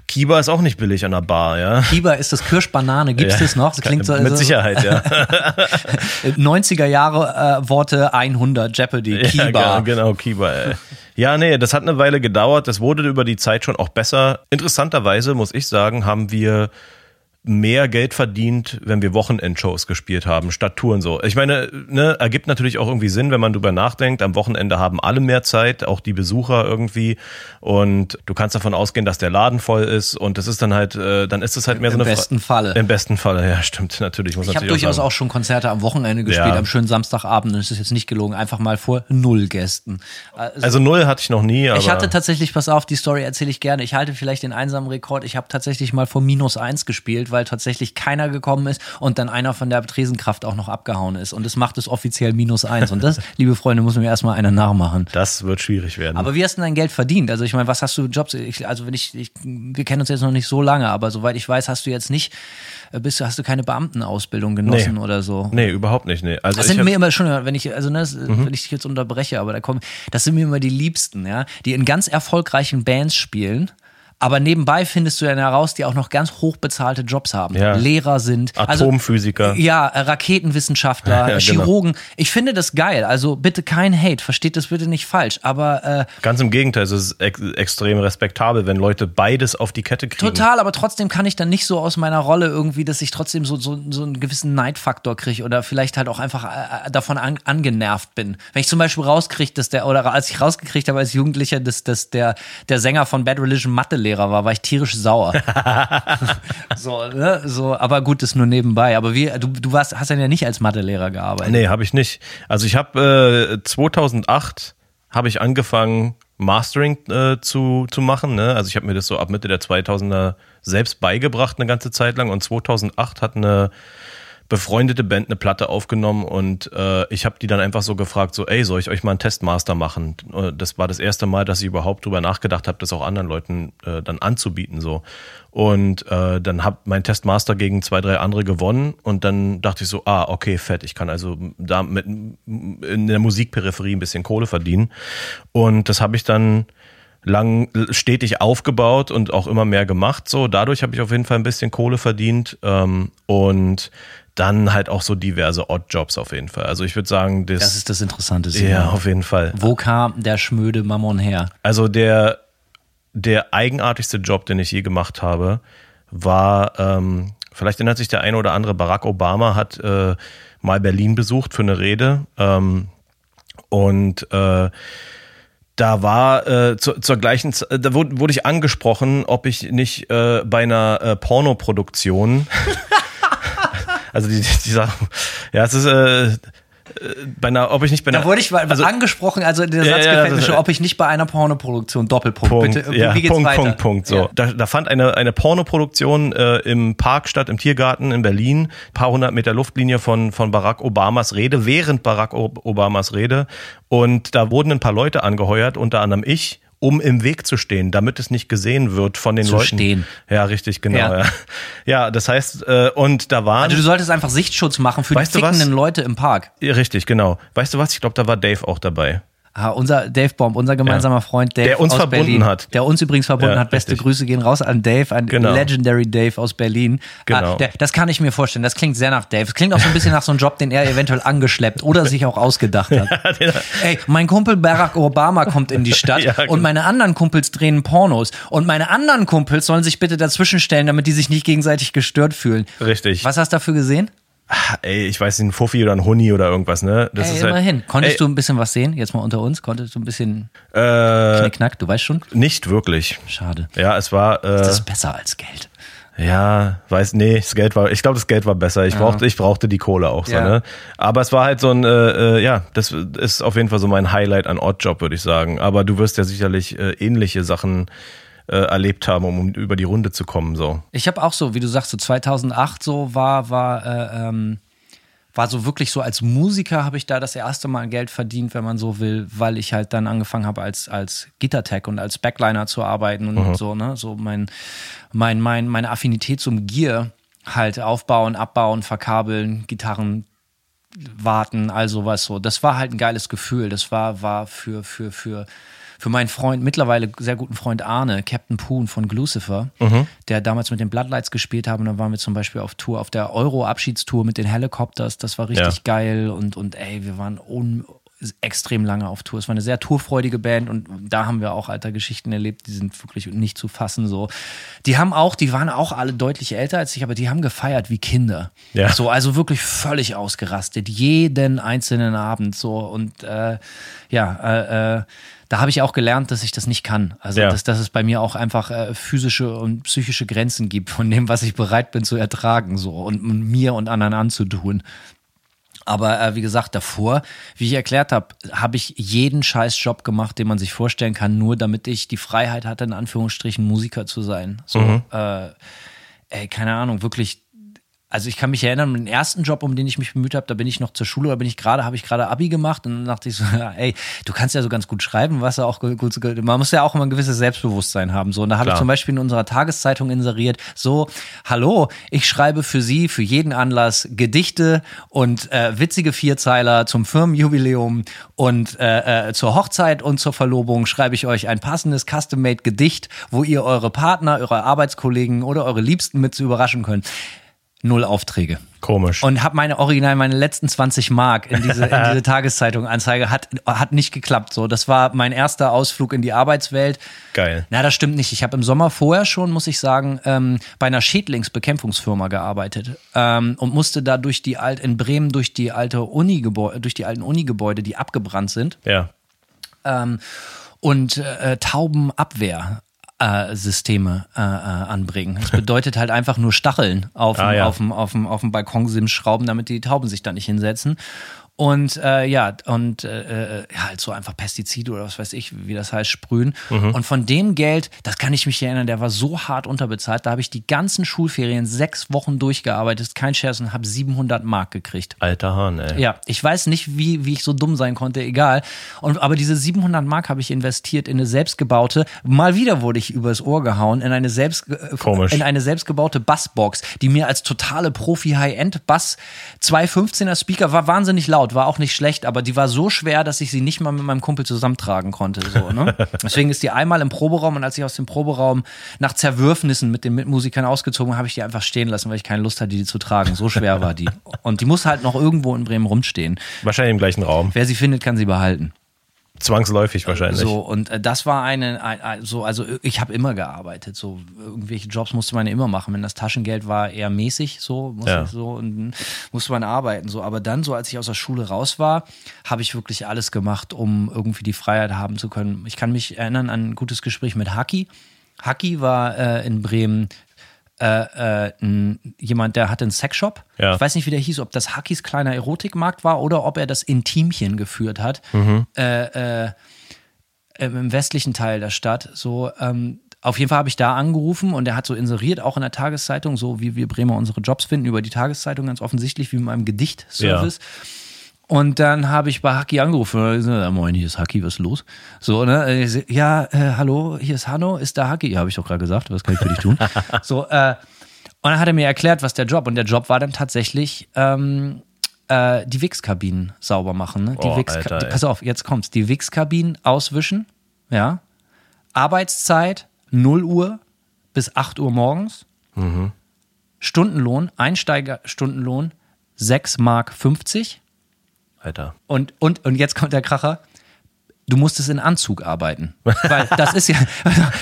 Kiba ist auch nicht billig an der Bar, ja. Kiba ist das Kirschbanane. Gibt's Ja. das noch? Das klingt so. Mit so- Sicherheit, ja. 90er Jahre äh, Worte 100 Jeopardy. Kiba. Ja, genau, Kiba. Ey. Ja, nee, das hat eine Weile gedauert. Das wurde über die Zeit schon auch besser. Interessanterweise muss ich sagen, haben wir mehr Geld verdient, wenn wir Wochenendshows gespielt haben, statt Touren so. Ich meine, ne, ergibt natürlich auch irgendwie Sinn, wenn man drüber nachdenkt. Am Wochenende haben alle mehr Zeit, auch die Besucher irgendwie. Und du kannst davon ausgehen, dass der Laden voll ist. Und das ist dann halt, äh, dann ist es halt mehr Im so eine besten Fra- Falle. Im besten Falle, ja, stimmt, natürlich. Muss Ich habe durchaus sagen. auch schon Konzerte am Wochenende gespielt, Ja. am schönen Samstagabend. Und es ist jetzt nicht gelogen, einfach mal vor null Gästen. Also, Also null hatte ich noch nie, aber. ich hatte tatsächlich, pass auf, die Story erzähle ich gerne. Ich halte vielleicht den einsamen Rekord. Ich habe tatsächlich mal vor minus eins gespielt, weil tatsächlich keiner gekommen ist und dann einer von der Tresenkraft auch noch abgehauen ist. Und das macht es offiziell minus eins. Und das, liebe Freunde, muss mir erstmal einer nachmachen. das wird schwierig werden. Aber wie hast du dein Geld verdient? Also ich meine, was hast du Jobs? Ich, also wenn ich, ich, wir kennen uns jetzt noch nicht so lange, aber soweit ich weiß, hast du jetzt nicht, äh, bist du, hast du keine Beamtenausbildung genossen Nee. oder so? Nee, überhaupt nicht. Nee. Also Das sind mir immer schon, wenn ich, also ne, Mhm. wenn ich dich jetzt unterbreche, aber da kommen, das sind mir immer die Liebsten, ja, die in ganz erfolgreichen Bands spielen. Aber nebenbei findest du dann heraus, die auch noch ganz hochbezahlte Jobs haben. Ja. Lehrer sind. Atomphysiker. Also, ja, äh, Raketenwissenschaftler, Ja, genau. Chirurgen. Ich finde das geil. Also bitte kein Hate, versteht das bitte nicht falsch. Aber äh, Ganz im Gegenteil, es ist ex extrem respektabel, wenn Leute beides auf die Kette kriegen. Total, aber trotzdem kann ich dann nicht so aus meiner Rolle irgendwie, dass ich trotzdem so, so, so einen gewissen Neidfaktor kriege oder vielleicht halt auch einfach äh, davon an, angenervt bin. Wenn ich zum Beispiel rauskriege, dass der, oder als ich rausgekriegt habe als Jugendlicher, dass, dass der, der Sänger von Bad Religion Mathelehrer war, war ich tierisch sauer. so, ne? so, aber gut, das nur nebenbei. Aber wie, du, du warst, hast dann ja nicht als Mathelehrer gearbeitet. Nee, habe ich nicht. Also ich habe äh, 2008 habe ich angefangen Mastering äh, zu, zu machen. Ne? Also ich habe mir das so ab Mitte der 2000er selbst beigebracht eine ganze Zeit lang und 2008 hat eine befreundete Band eine Platte aufgenommen und äh, ich habe die dann einfach so gefragt, so, ey, soll ich euch mal einen Testmaster machen? Äh, Das war das erste Mal, dass ich überhaupt drüber nachgedacht habe, das auch anderen Leuten äh, dann anzubieten. so. Und äh, dann habe mein Testmaster gegen zwei, drei andere gewonnen und dann dachte ich so, ah, okay, fett, ich kann also da mit in der Musikperipherie ein bisschen Kohle verdienen. Und das habe ich dann lang stetig aufgebaut und auch immer mehr gemacht. So, dadurch habe ich auf jeden Fall ein bisschen Kohle verdient ähm, und dann halt auch so diverse Oddjobs auf jeden Fall. Also ich würde sagen, das, Das ist das Interessante. ja auf jeden Fall. Wo kam der Schmöde Mammon her? Also der der eigenartigste Job, den ich je gemacht habe, war ähm, vielleicht erinnert sich der eine oder andere. Barack Obama hat äh, mal Berlin besucht für eine Rede ähm, und äh, da war äh, zu, zur gleichen Zeit, da wurde, wurde ich angesprochen, ob ich nicht äh, bei einer äh, Pornoproduktion, also die, die, Sachen, ja, es ist äh, äh, bei einer, ob ich nicht bei einer, Da wurde ich mal also, angesprochen, also der Ja, Satz ja, gefällt mir schon, ob ich nicht bei einer Pornoproduktion, Doppelpunkt, Punkt, bitte, ja, wie geht's Punkt, weiter? Punkt, Punkt. So. Ja. Da, da fand eine, eine Pornoproduktion äh, im Park statt, im Tiergarten in Berlin, ein paar hundert Meter Luftlinie von, von Barack Obamas Rede, während Barack Ob- Obamas Rede. Und da wurden ein paar Leute angeheuert, unter anderem ich, um im Weg zu stehen, damit es nicht gesehen wird von den Zu Leuten. stehen. Ja, richtig, genau. Ja. Ja, ja das heißt, äh, und da waren. Also du solltest einfach Sichtschutz machen für Weißt die fickenden Leute im Park. ja, richtig, genau. Weißt du was? Ich glaube, da war Dave auch dabei. Ah, unser Dave Bomb, unser gemeinsamer Ja. Freund Dave Der uns aus verbunden Berlin, hat. Der uns übrigens verbunden Ja, hat. Beste richtig. Grüße gehen raus an Dave, ein Genau. Legendary Dave aus Berlin. Genau. Ah, der, das kann ich mir vorstellen. Das klingt sehr nach Dave. Es klingt auch so ein bisschen nach so einem Job, den er eventuell angeschleppt oder sich auch ausgedacht hat. Ey, mein Kumpel Barack Obama kommt in die Stadt Ja, genau. und meine anderen Kumpels drehen Pornos. Und meine anderen Kumpels sollen sich bitte dazwischen stellen, damit die sich nicht gegenseitig gestört fühlen. Richtig. Was hast du dafür gesehen? Ey, ich weiß nicht, ein Fuffi oder ein Huni oder irgendwas, ne? Das Ey, ist halt, immerhin. Konntest Ey, du ein bisschen was sehen? Jetzt mal unter uns. Konntest du ein bisschen Äh, Knickknack? Du weißt schon? nicht wirklich. Schade. Ja, es war. Äh, Das ist besser als Geld. Ja, weiß, nee, das Geld war, ich glaube, das Geld war besser. Ich brauchte, ich brauchte die Kohle auch so, Ja. ne? Aber es war halt so ein, äh, äh, ja, das ist auf jeden Fall so mein Highlight an Oddjob, würde ich sagen. Aber du wirst ja sicherlich äh, ähnliche Sachen äh, erlebt haben, um über die Runde zu kommen, so. Ich habe auch so, wie du sagst, so 2008 so war, war, äh, ähm, war so wirklich so als Musiker habe ich da das erste Mal Geld verdient, wenn man so will, weil ich halt dann angefangen habe als als Gitartech und als Backliner zu arbeiten und Mhm. so ne so mein mein mein meine Affinität zum Gear halt aufbauen, abbauen, verkabeln, Gitarren warten, all sowas so. Das war halt ein geiles Gefühl. Das war war für für für für meinen Freund, mittlerweile sehr guten Freund Arne, Captain Poon von Glucifer, der damals mit den Bloodlights gespielt haben. Und dann waren wir zum Beispiel auf Tour, auf der Euro-Abschiedstour mit den Helicopters. Das war richtig Ja. geil. Und, und ey, wir waren un extrem lange auf Tour. Es war eine sehr tourfreudige Band und da haben wir auch alter Geschichten erlebt, die sind wirklich nicht zu fassen so. Die haben auch, die waren auch alle deutlich älter als ich, aber die haben gefeiert wie Kinder. Ja. So, also wirklich völlig ausgerastet, jeden einzelnen Abend so und äh, ja, äh, äh, da habe ich auch gelernt, dass ich das nicht kann. Also, Ja. dass, dass es bei mir auch einfach äh, physische und psychische Grenzen gibt von dem, was ich bereit bin zu ertragen, so und, und mir und anderen anzutun. Aber äh, wie gesagt, davor, wie ich erklärt habe, habe ich jeden scheiß Job gemacht, den man sich vorstellen kann, nur damit ich die Freiheit hatte, in Anführungsstrichen Musiker zu sein. So, äh, ey, keine Ahnung, wirklich. Also ich kann mich erinnern, den ersten Job, um den ich mich bemüht habe, da bin ich noch zur Schule, da bin ich gerade, habe ich gerade Abi gemacht und dann dachte ich so, ja, ey, du kannst ja so ganz gut schreiben, was ja auch gut, man muss ja auch immer ein gewisses Selbstbewusstsein haben. So, und da habe ich zum Beispiel in unserer Tageszeitung inseriert, so, hallo, ich schreibe für Sie für jeden Anlass Gedichte und äh, witzige Vierzeiler zum Firmenjubiläum und äh, äh, zur Hochzeit und zur Verlobung schreibe ich euch ein passendes Custom-Made Gedicht, wo ihr eure Partner, eure Arbeitskollegen oder eure Liebsten mit zu überraschen könnt. Null Aufträge. Komisch. Und habe meine Original, meine letzten 20 Mark in diese, in diese Tageszeitung Anzeige, hat, hat nicht geklappt. So, das war mein erster Ausflug in die Arbeitswelt. Geil. Na, das stimmt nicht. Ich habe im Sommer vorher schon, muss ich sagen, ähm, bei einer Schädlingsbekämpfungsfirma gearbeitet ähm, und musste da durch die alt in Bremen durch die alte Uni-Gebäude, durch die alten Unigebäude, die abgebrannt sind, ja. ähm, und äh, Taubenabwehr. Äh, Systeme äh, äh, anbringen. Das bedeutet halt einfach nur Stacheln auf dem Ah, ja. auf dem- auf dem- auf dem Balkonsims schrauben, damit die Tauben sich da nicht hinsetzen. Und äh, ja, und äh, äh, halt so einfach Pestizide oder was weiß ich, wie das heißt, sprühen. Mhm. Und von dem Geld, das kann ich mich erinnern, der war so hart unterbezahlt, da habe ich die ganzen Schulferien sechs Wochen durchgearbeitet, kein Scherz, und habe 700 Mark gekriegt. Alter Hahn, ey. Ja, ich weiß nicht, wie, wie ich so dumm sein konnte, egal. Und, aber diese 700 Mark habe ich investiert in eine selbstgebaute, mal wieder wurde ich übers Ohr gehauen, in eine, selbst, äh, Komisch. in eine selbstgebaute Bassbox, die mir als totale Profi-High-End-Bass 215er Speaker war wahnsinnig laut, war auch nicht schlecht, aber die war so schwer, dass ich sie nicht mal mit meinem Kumpel zusammentragen konnte. So, ne? Deswegen ist die einmal im Proberaum und als ich aus dem Proberaum nach Zerwürfnissen mit den Mitmusikern ausgezogen habe, ich die einfach stehen lassen, weil ich keine Lust hatte, die zu tragen. So schwer war die. Und die muss halt noch irgendwo in Bremen rumstehen. Wahrscheinlich im gleichen Raum. Wer sie findet, kann sie behalten. Zwangsläufig wahrscheinlich. So, und äh, das war eine, ein, ein, so, also ich habe immer gearbeitet. So, irgendwelche Jobs musste man immer machen. Wenn das Taschengeld war eher mäßig, so, musste, Ja. so und dann musste man arbeiten. So, aber dann, so als ich aus der Schule raus war, habe ich wirklich alles gemacht, um irgendwie die Freiheit haben zu können. Ich kann mich erinnern an ein gutes Gespräch mit Haki. Haki war äh, in Bremen äh, äh, ein, jemand, der hatte einen Sexshop. Ja. Ich weiß nicht, wie der hieß, ob das Hakis kleiner Erotikmarkt war oder ob er das Intimchen geführt hat. Äh, äh, im westlichen Teil der Stadt. So, ähm, auf jeden Fall habe ich da angerufen und er hat so inseriert, auch in der Tageszeitung, so wie wir Bremer unsere Jobs finden, über die Tageszeitung ganz offensichtlich, wie mit meinem Gedichtservice. Und dann habe ich bei Haki angerufen. Und ja, moin, hier ist Haki, was ist los? So, ne? So, Ja, äh, hallo, hier ist Hanno, ist da Haki? Ja, habe ich doch gerade gesagt, was kann ich für dich tun? so, äh, und dann hat er mir erklärt, was der Job, und der Job war dann tatsächlich ähm, äh, die Wix-Kabinen sauber machen. Ne? Die Oh, Wix Alter, pass auf, jetzt kommt's. Die Wix-Kabinen auswischen, ja. Arbeitszeit 0 Uhr bis 8 Uhr morgens. Stundenlohn, Einsteigerstundenlohn 6 Mark 50. Alter. Und, und, und jetzt kommt der Kracher. Du musstest in Anzug arbeiten. Weil das ist ja,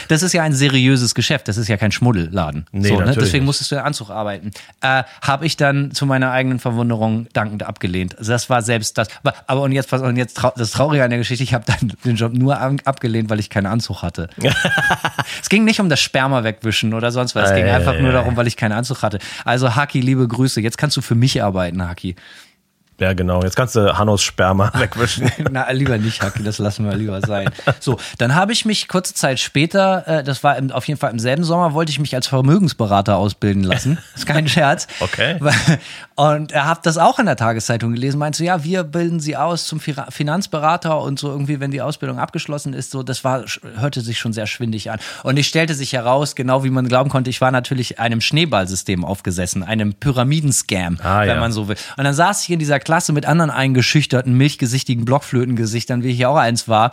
das ist ja ein seriöses Geschäft. Das ist ja kein Schmuddelladen. Nee, so, ne? Deswegen musstest du in Anzug arbeiten. Äh, Habe ich dann zu meiner eigenen Verwunderung dankend abgelehnt. Also das war selbst das. Aber, aber und jetzt, und jetzt das Traurige an der Geschichte, ich habe dann den Job nur an- abgelehnt, weil ich keinen Anzug hatte. es ging nicht um das Sperma wegwischen oder sonst was. Es ging Ei, einfach ei, nur darum, weil ich keinen Anzug hatte. Also Haki, liebe Grüße. Jetzt kannst du für mich arbeiten, Haki. Ja, genau. Jetzt kannst du Hannos Sperma wegwischen. Na, lieber nicht, Hacki, das lassen wir lieber sein. So, dann habe ich mich kurze Zeit später, äh, das war im, auf jeden Fall im selben Sommer, wollte ich mich als Vermögensberater ausbilden lassen. ist kein Scherz. Okay. Und er hat das auch in der Tageszeitung gelesen, meinte so, ja, wir bilden sie aus zum Finanzberater und so irgendwie, wenn die Ausbildung abgeschlossen ist, so, das war, hörte sich schon sehr schwindig an. Und ich stellte sich heraus, genau wie man glauben konnte, ich war natürlich einem Schneeballsystem aufgesessen, einem Pyramidenscam, Ah, wenn ja. man so will. Und dann saß ich in dieser Klasse mit anderen eingeschüchterten, milchgesichtigen Blockflötengesichtern, wie ich auch eins war.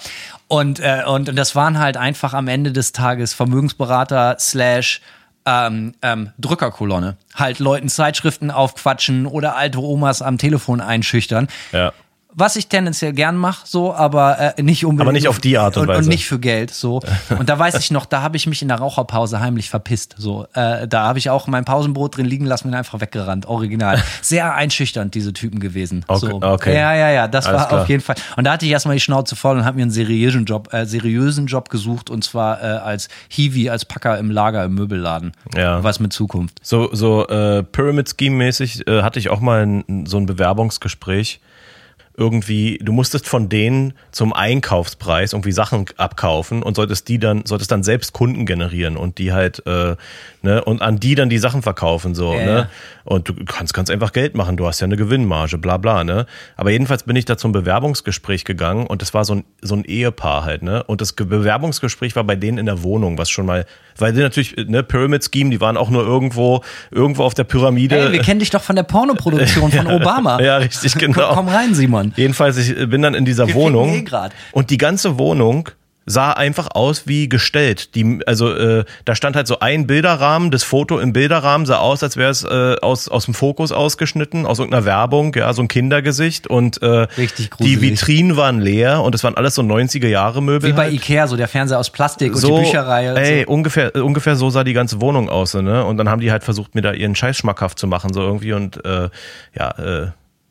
Und, äh, und, und das waren halt einfach am Ende des Tages Vermögensberater slash ähm, ähm, Drückerkolonne. Halt Leuten Zeitschriften aufquatschen oder alte Omas am Telefon einschüchtern. Ja. Was ich tendenziell gern mache, so, aber äh, nicht unbedingt. Aber nicht auf die Art und und, Weise. Und nicht für Geld, so. Und da weiß ich noch, da habe ich mich in der Raucherpause heimlich verpisst, so. Äh, da habe ich auch mein Pausenbrot drin liegen lassen und bin einfach weggerannt, original. Sehr einschüchternd, diese Typen gewesen. Okay, so. okay. Ja, ja, ja, das Alles war klar. auf jeden Fall. Und da hatte ich erstmal die Schnauze voll und habe mir einen seriösen Job, äh, seriösen Job gesucht und zwar äh, als Hiwi, als Packer im Lager im Möbelladen. Ja. Was mit Zukunft. So, so äh, Pyramid Scheme mäßig äh, hatte ich auch mal ein, so ein Bewerbungsgespräch. Irgendwie, du musstest von denen zum Einkaufspreis irgendwie Sachen abkaufen und solltest die dann, solltest dann selbst Kunden generieren und die halt, äh, ne, und an die dann die Sachen verkaufen, so, Ja, ne? ja. Und du kannst ganz einfach Geld machen, du hast ja eine Gewinnmarge, bla bla, ne? Aber jedenfalls bin ich da zum Bewerbungsgespräch gegangen und das war so ein, so ein Ehepaar halt, ne? Und das Ge- Bewerbungsgespräch war bei denen in der Wohnung, was schon mal, weil die natürlich, ne, Pyramid Scheme, die waren auch nur irgendwo, irgendwo auf der Pyramide. Ey, wir kennen dich doch von der Pornoproduktion von Obama. Ja, richtig, genau. Komm rein, Simon. Jedenfalls, ich bin dann in dieser Wir Wohnung eh und die ganze Wohnung sah einfach aus wie gestellt. Die, also äh, da stand halt so ein Bilderrahmen, das Foto im Bilderrahmen sah aus, als wäre es äh, aus, aus dem Fokus ausgeschnitten, aus irgendeiner Werbung, ja, so ein Kindergesicht und äh, die. Vitrinen waren leer und es waren alles so 90er Jahre Möbel. Wie bei halt. Ikea, so der Fernseher aus Plastik so, und die Bücherreihe. und ey, so. ungefähr, äh, ungefähr so sah die ganze Wohnung aus, ne? Und dann haben die halt versucht, mir da ihren Scheiß schmackhaft zu machen, so irgendwie und äh, ja, äh,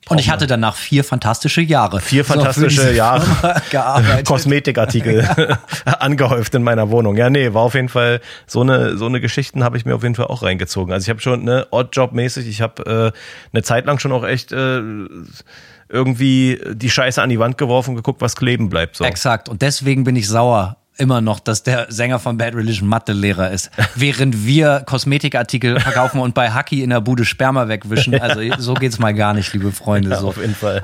Und ich hatte danach vier fantastische Jahre. Vier So, fantastische diese Jahre. Gearbeitet. Kosmetikartikel angehäuft in meiner Wohnung. Ja, nee, war auf jeden Fall so eine so eine Geschichten habe ich mir auf jeden Fall auch reingezogen. Also ich habe schon ne Oddjob mäßig, ich habe äh, eine Zeit lang schon auch echt äh, irgendwie die Scheiße an die Wand geworfen und geguckt, was kleben bleibt so. Exakt. Und deswegen bin ich sauer immer noch, dass der Sänger von Bad Religion Mathelehrer ist. Während wir Kosmetikartikel verkaufen und bei Haki in der Bude Sperma wegwischen. Also so geht's mal gar nicht, liebe Freunde. Ja, So. auf jeden Fall.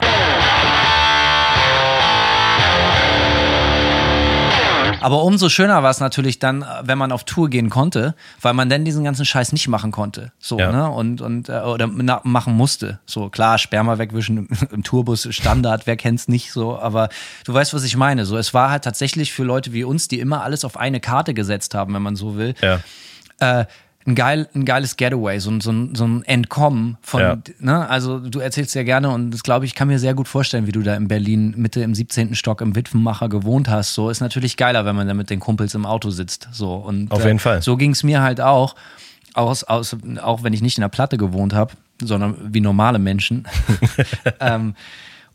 Aber umso schöner war es natürlich dann, wenn man auf Tour gehen konnte, weil man dann diesen ganzen Scheiß nicht machen konnte. So, Ja. ne? Und, und äh, oder na, machen musste. So, klar, Sperma wegwischen im, im Tourbus Standard, wer kennt's nicht so, aber du weißt, was ich meine. So, es war halt tatsächlich für Leute wie uns, die immer alles auf eine Karte gesetzt haben, wenn man so will, Ja. äh, ein, geil, ein geiles Getaway, so, ein- so, so ein Entkommen von, Ja. ne, also du erzählst ja gerne und das glaube ich, kann mir sehr gut vorstellen, wie du da in Berlin Mitte im 17. Stock im Witwenmacher gewohnt hast. So ist natürlich geiler, wenn man da mit den Kumpels im Auto sitzt. So und Auf jeden Fall. So ging es mir halt auch, aus, aus, auch wenn ich nicht in der Platte gewohnt habe, sondern wie normale Menschen. ähm,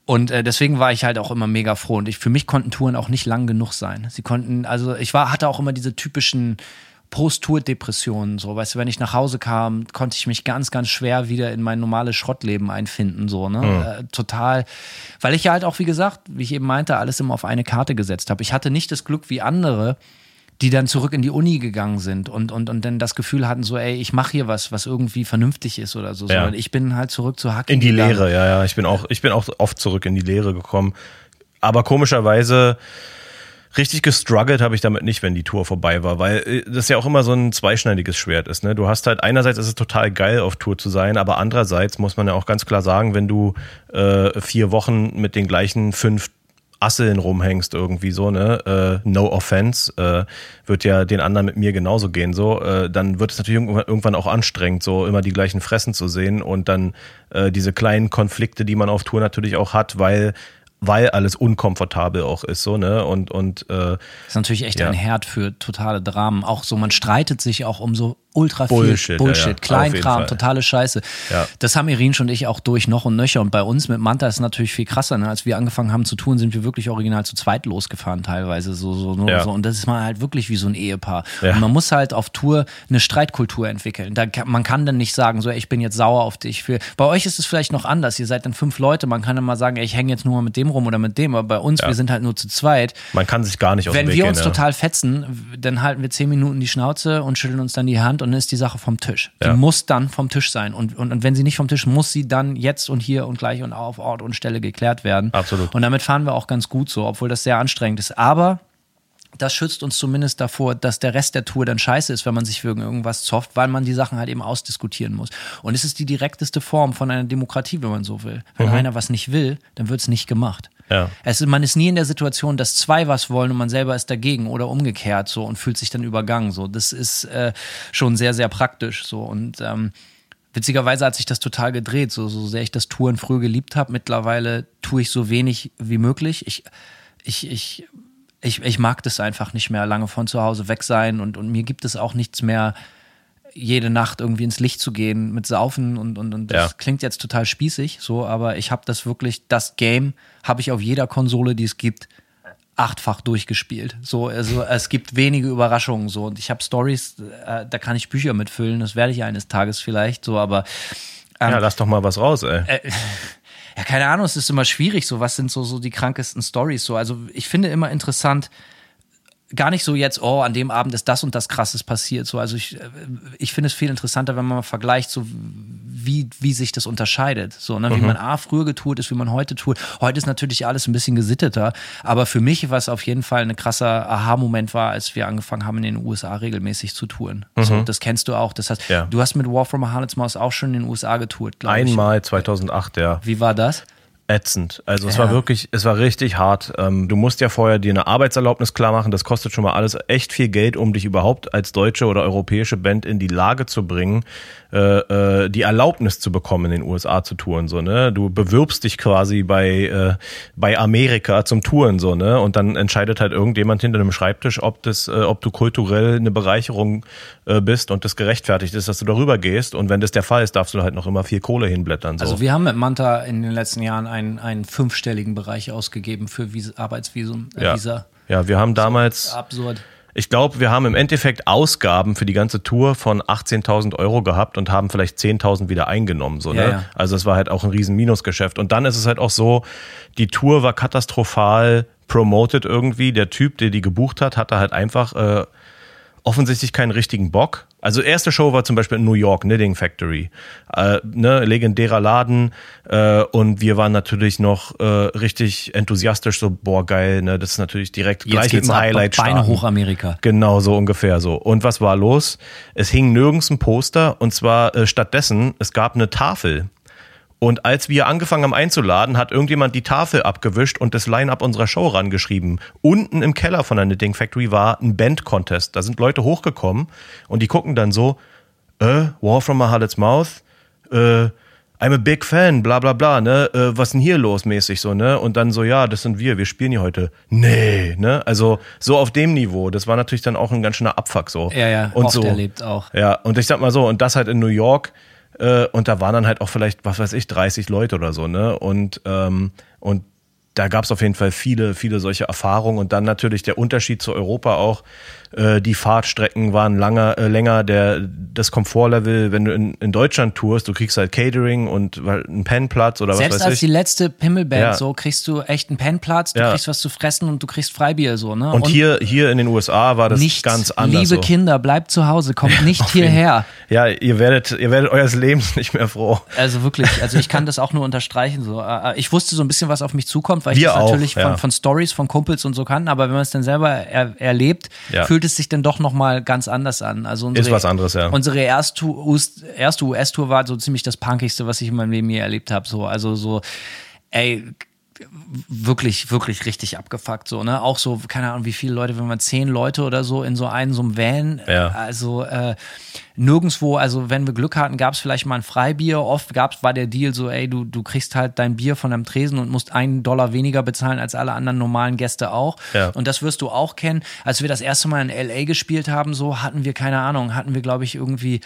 und äh, deswegen war ich halt auch immer mega froh. Und ich, für mich konnten Touren auch nicht lang genug sein. Sie konnten, also ich war, hatte auch immer diese typischen Post-Tour-Depressionen. So, weißt du, wenn ich nach Hause kam, konnte ich mich ganz, ganz schwer wieder in mein normales Schrottleben einfinden. So, ne? Äh, total. Weil ich ja halt auch, wie gesagt, wie ich eben meinte, alles immer auf eine Karte gesetzt habe. Ich hatte nicht das Glück wie andere, die dann zurück in die Uni gegangen sind und, und, und dann das Gefühl hatten, so, ey, ich mache hier was, was irgendwie vernünftig ist oder so. Ja. Sondern ich bin halt zurück zu Hack In die Lehre, ja, ja. Ich bin auch, ich bin auch oft zurück in die Lehre gekommen. Aber komischerweise richtig gestruggelt habe ich damit nicht, wenn die Tour vorbei war, weil äh, das ja auch immer so ein zweischneidiges Schwert ist. Ne? Du hast halt einerseits ist es total geil auf Tour zu sein, aber andererseits muss man ja auch ganz klar sagen, wenn du äh, vier Wochen mit den gleichen fünf Asseln rumhängst irgendwie so, ne? Äh, no offense, äh, wird ja den anderen mit mir genauso gehen, so, äh, dann wird es natürlich irgendwann, auch anstrengend, so immer die gleichen Fressen zu sehen und dann äh, diese kleinen Konflikte, die man auf Tour natürlich auch hat, weil weil alles unkomfortabel auch ist, so, ne? Und, und äh, Das ist natürlich echt Ja. ein Herd für totale Dramen. Auch so, man streitet sich auch um so ultra viel Bullshit, Bullshit, ja, ja. Kleinkram, totale Scheiße. Ja. Das haben Irin und ich auch durch noch und nöcher. Und bei uns mit Manta ist es natürlich viel krasser. Ne? Als wir angefangen haben zu tun, sind wir wirklich original zu zweit losgefahren teilweise. So, so, Ja. so. Und das ist mal halt wirklich wie so ein Ehepaar. Und man muss halt auf Tour eine Streitkultur entwickeln. Da man kann dann nicht sagen, so, ey, ich bin jetzt sauer auf dich. Für, bei euch ist es vielleicht noch anders. Ihr seid dann fünf Leute. Man kann dann mal sagen, ey, ich hänge jetzt nur mal mit dem rum oder mit dem. Aber bei uns, wir sind halt nur zu zweit. Man kann sich gar nicht aus Wenn wir gehen, uns total fetzen, dann halten wir zehn Minuten die Schnauze und schütteln uns dann die Hand und dann ist die Sache vom Tisch. Die Ja. muss dann vom Tisch sein. Und, und, und wenn sie nicht vom Tisch, muss sie dann jetzt und hier und gleich und auf Ort und Stelle geklärt werden. Absolut. Und damit fahren wir auch ganz gut so, obwohl das sehr anstrengend ist. Aber das schützt uns zumindest davor, dass der Rest der Tour dann scheiße ist, wenn man sich wegen irgendwas zofft, weil man die Sachen halt eben ausdiskutieren muss. Und es ist die direkteste Form von einer Demokratie, wenn man so will. Wenn einer was nicht will, dann wird es nicht gemacht. Ja. Es, man ist nie in der Situation, dass zwei was wollen und man selber ist dagegen oder umgekehrt so und fühlt sich dann übergangen. So, das ist äh, schon sehr, sehr praktisch so und ähm, Witzigerweise hat sich das total gedreht, so, so sehr ich das Touren früher geliebt habe. Mittlerweile tue ich so wenig wie möglich. Ich, ich, ich, ich, ich mag das einfach nicht mehr, lange von zu Hause weg sein und, und mir gibt es auch nichts mehr, jede Nacht irgendwie ins Licht zu gehen mit Saufen und, und, und das Ja. klingt jetzt total spießig, so, aber ich habe das wirklich, das Game habe ich auf jeder Konsole, die es gibt, achtfach durchgespielt. So, also es gibt wenige Überraschungen so und ich habe Stories, äh, da kann ich Bücher mitfüllen, das werde ich eines Tages vielleicht so, aber ähm, Ja, lass doch mal was raus, ey. ja, keine Ahnung, es ist immer schwierig, so was sind so, so die krankesten Stories so. Also ich finde immer interessant, gar nicht so jetzt, oh, an dem Abend ist das und das krasses passiert. So, also ich, äh, ich finde es viel interessanter, wenn man mal vergleicht, so wie, wie sich das unterscheidet. So, ne? wie man A früher getourt ist, wie man heute tut. Heute ist natürlich alles ein bisschen gesitteter, aber für mich, was auf jeden Fall ein krasser Aha-Moment war, als wir angefangen haben, in den USA regelmäßig zu touren. So, das kennst du auch. Das heißt, Ja. du hast mit War from a Harlot's Maus auch schon in den USA getourt, glaube ich. Einmal 2008, ja. Wie war das? Ätzend. Also es Ja. war wirklich, es war richtig hart. Ähm, du musst ja vorher dir eine Arbeitserlaubnis klar machen. Das kostet schon mal alles echt viel Geld, um dich überhaupt als deutsche oder europäische Band in die Lage zu bringen, äh, äh, die Erlaubnis zu bekommen, in den USA zu touren. So, ne? Du bewirbst dich quasi bei, äh, bei Amerika zum Touren, so, ne? Und dann entscheidet halt irgendjemand hinter einem Schreibtisch, ob das, äh, ob du kulturell eine Bereicherung bist und das gerechtfertigt ist, dass du darüber gehst. Und wenn das der Fall ist, darfst du halt noch immer viel Kohle hinblättern. So. Also wir haben mit Manta in den letzten Jahren einen, einen fünfstelligen Bereich ausgegeben für Vis Arbeitsvisum, äh, ja. Visa. ja, wir haben damals Absurd. Ich glaube, wir haben im Endeffekt Ausgaben für die ganze Tour von 18.000 Euro gehabt und haben vielleicht 10.000 wieder eingenommen. So, ne? Ja, ja. Also es war halt auch ein riesen Minusgeschäft. Und dann ist es halt auch so, die Tour war katastrophal promoted irgendwie. Der Typ, der die gebucht hat, hatte halt einfach äh, offensichtlich keinen richtigen Bock. Also erste Show war zum Beispiel in New York, Knitting Factory. Äh, ne, legendärer Laden. Äh, und wir waren natürlich noch äh, richtig enthusiastisch, so, boah, geil, ne? Das ist natürlich direkt Jetzt gleich geht's dem ab, Highlight Beine hoch Amerika. Genau, so ungefähr so. Und was war los? Es hing nirgends ein Poster und zwar äh, stattdessen, es gab eine Tafel. Und als wir angefangen haben einzuladen, hat irgendjemand die Tafel abgewischt und das Line-Up unserer Show rangeschrieben. Unten im Keller von der Knitting Factory war ein Band-Contest. Da sind Leute hochgekommen und die gucken dann so, äh, War from a Harlot's Mouth, äh, I'm a big fan, bla bla bla, ne? Äh, was denn hier los mäßig so, ne? Und dann so, ja, das sind wir, wir spielen hier heute. Nee, ne? Also so auf dem Niveau. Das war natürlich dann auch ein ganz schöner Abfuck so. Ja, ja, und oft so. erlebt auch. Ja, und ich sag mal so, und das halt in New York, äh, und da waren dann halt auch vielleicht, was weiß ich, 30 Leute oder so, ne? Und, ähm, und da gab es auf jeden Fall viele, viele solche Erfahrungen und dann natürlich der Unterschied zu Europa auch. Äh, die Fahrtstrecken waren langer, äh, länger, der, das Komfortlevel, wenn du in, in Deutschland tourst, du kriegst halt Catering und einen Pennplatz oder Selbst was weiß als ich. die letzte Pimmelband Ja. so kriegst du echt einen Pennplatz, du Ja. kriegst was zu fressen und du kriegst Freibier so, ne? und, hier, hier in den USA war das nicht, ganz anders. liebe so. Kinder, bleibt zu Hause, kommt nicht jeden- hierher. Ja, ihr werdet, ihr werdet eures Lebens nicht mehr froh. Also wirklich, also ich kann das auch nur unterstreichen. So. Äh, Ich wusste so ein bisschen, was auf mich zukommt, weil ich Wir das auch, natürlich ja. von, von Stories, von Kumpels und so kann, aber wenn man es dann selber er, erlebt, Ja. fühlt es sich dann doch nochmal ganz anders an. Also unsere, Ist was anderes, ja. Unsere erste US- erste US-Tour war so ziemlich das Punkigste, was ich in meinem Leben je erlebt habe. So, also so, ey, wirklich, wirklich richtig abgefuckt, so, ne? Auch so, keine Ahnung, wie viele Leute, wenn man zehn Leute oder so in so einen, so einem Van, Ja. also äh, nirgendwo, also wenn wir Glück hatten, gab es vielleicht mal ein Freibier, oft gab's, war der Deal so, ey, du, du kriegst halt dein Bier von deinem Tresen und musst einen Dollar weniger bezahlen als alle anderen normalen Gäste auch. Ja. Und das wirst du auch kennen. Als wir das erste Mal in L.A. gespielt haben, so hatten wir, keine Ahnung, hatten wir, glaube ich, irgendwie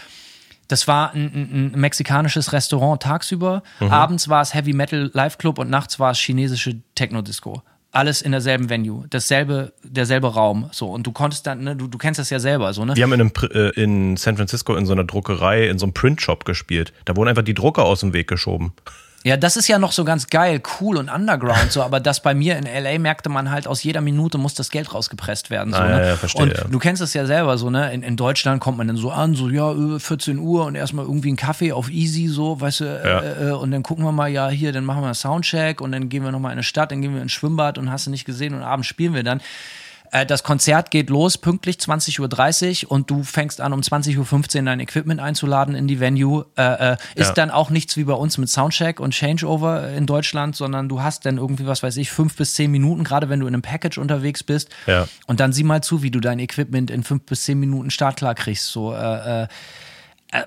das war ein, ein, mexikanisches Restaurant tagsüber. Abends war es Heavy Metal Live Club und nachts war es chinesische Techno Disco. Alles in derselben Venue, dasselbe, derselbe Raum. So und du konntest dann, ne, du, du kennst das ja selber, so ne? Wir haben in, einem, äh, in San Francisco in so einer Druckerei, in so einem Printshop gespielt. Da wurden einfach die Drucker aus dem Weg geschoben. Ja, das ist ja noch so ganz geil, cool und underground so, aber das bei mir in LA merkte man halt, aus jeder Minute muss das Geld rausgepresst werden. So, Ah, ne? ja, ja, verstehe, und ja. du kennst es ja selber so, ne? In, in Deutschland kommt man dann so an, so ja, äh, 14 Uhr und erstmal irgendwie einen Kaffee auf easy, so, weißt du, Ja. äh, äh, und dann gucken wir mal, ja, hier, dann machen wir einen Soundcheck und dann gehen wir nochmal in eine Stadt, dann gehen wir ins Schwimmbad und hast du nicht gesehen und abends spielen wir dann. Äh, Das Konzert geht los pünktlich 20.30 Uhr und du fängst an, um 20.15 Uhr dein Equipment einzuladen in die Venue. Äh, äh, ist Ja. dann auch nichts wie bei uns mit Soundcheck und Changeover in Deutschland, sondern du hast dann irgendwie, was weiß ich, fünf bis zehn Minuten, gerade wenn du in einem Package unterwegs bist. Ja. Und dann sieh mal zu, wie du dein Equipment in fünf bis zehn Minuten startklar kriegst. So, äh, äh,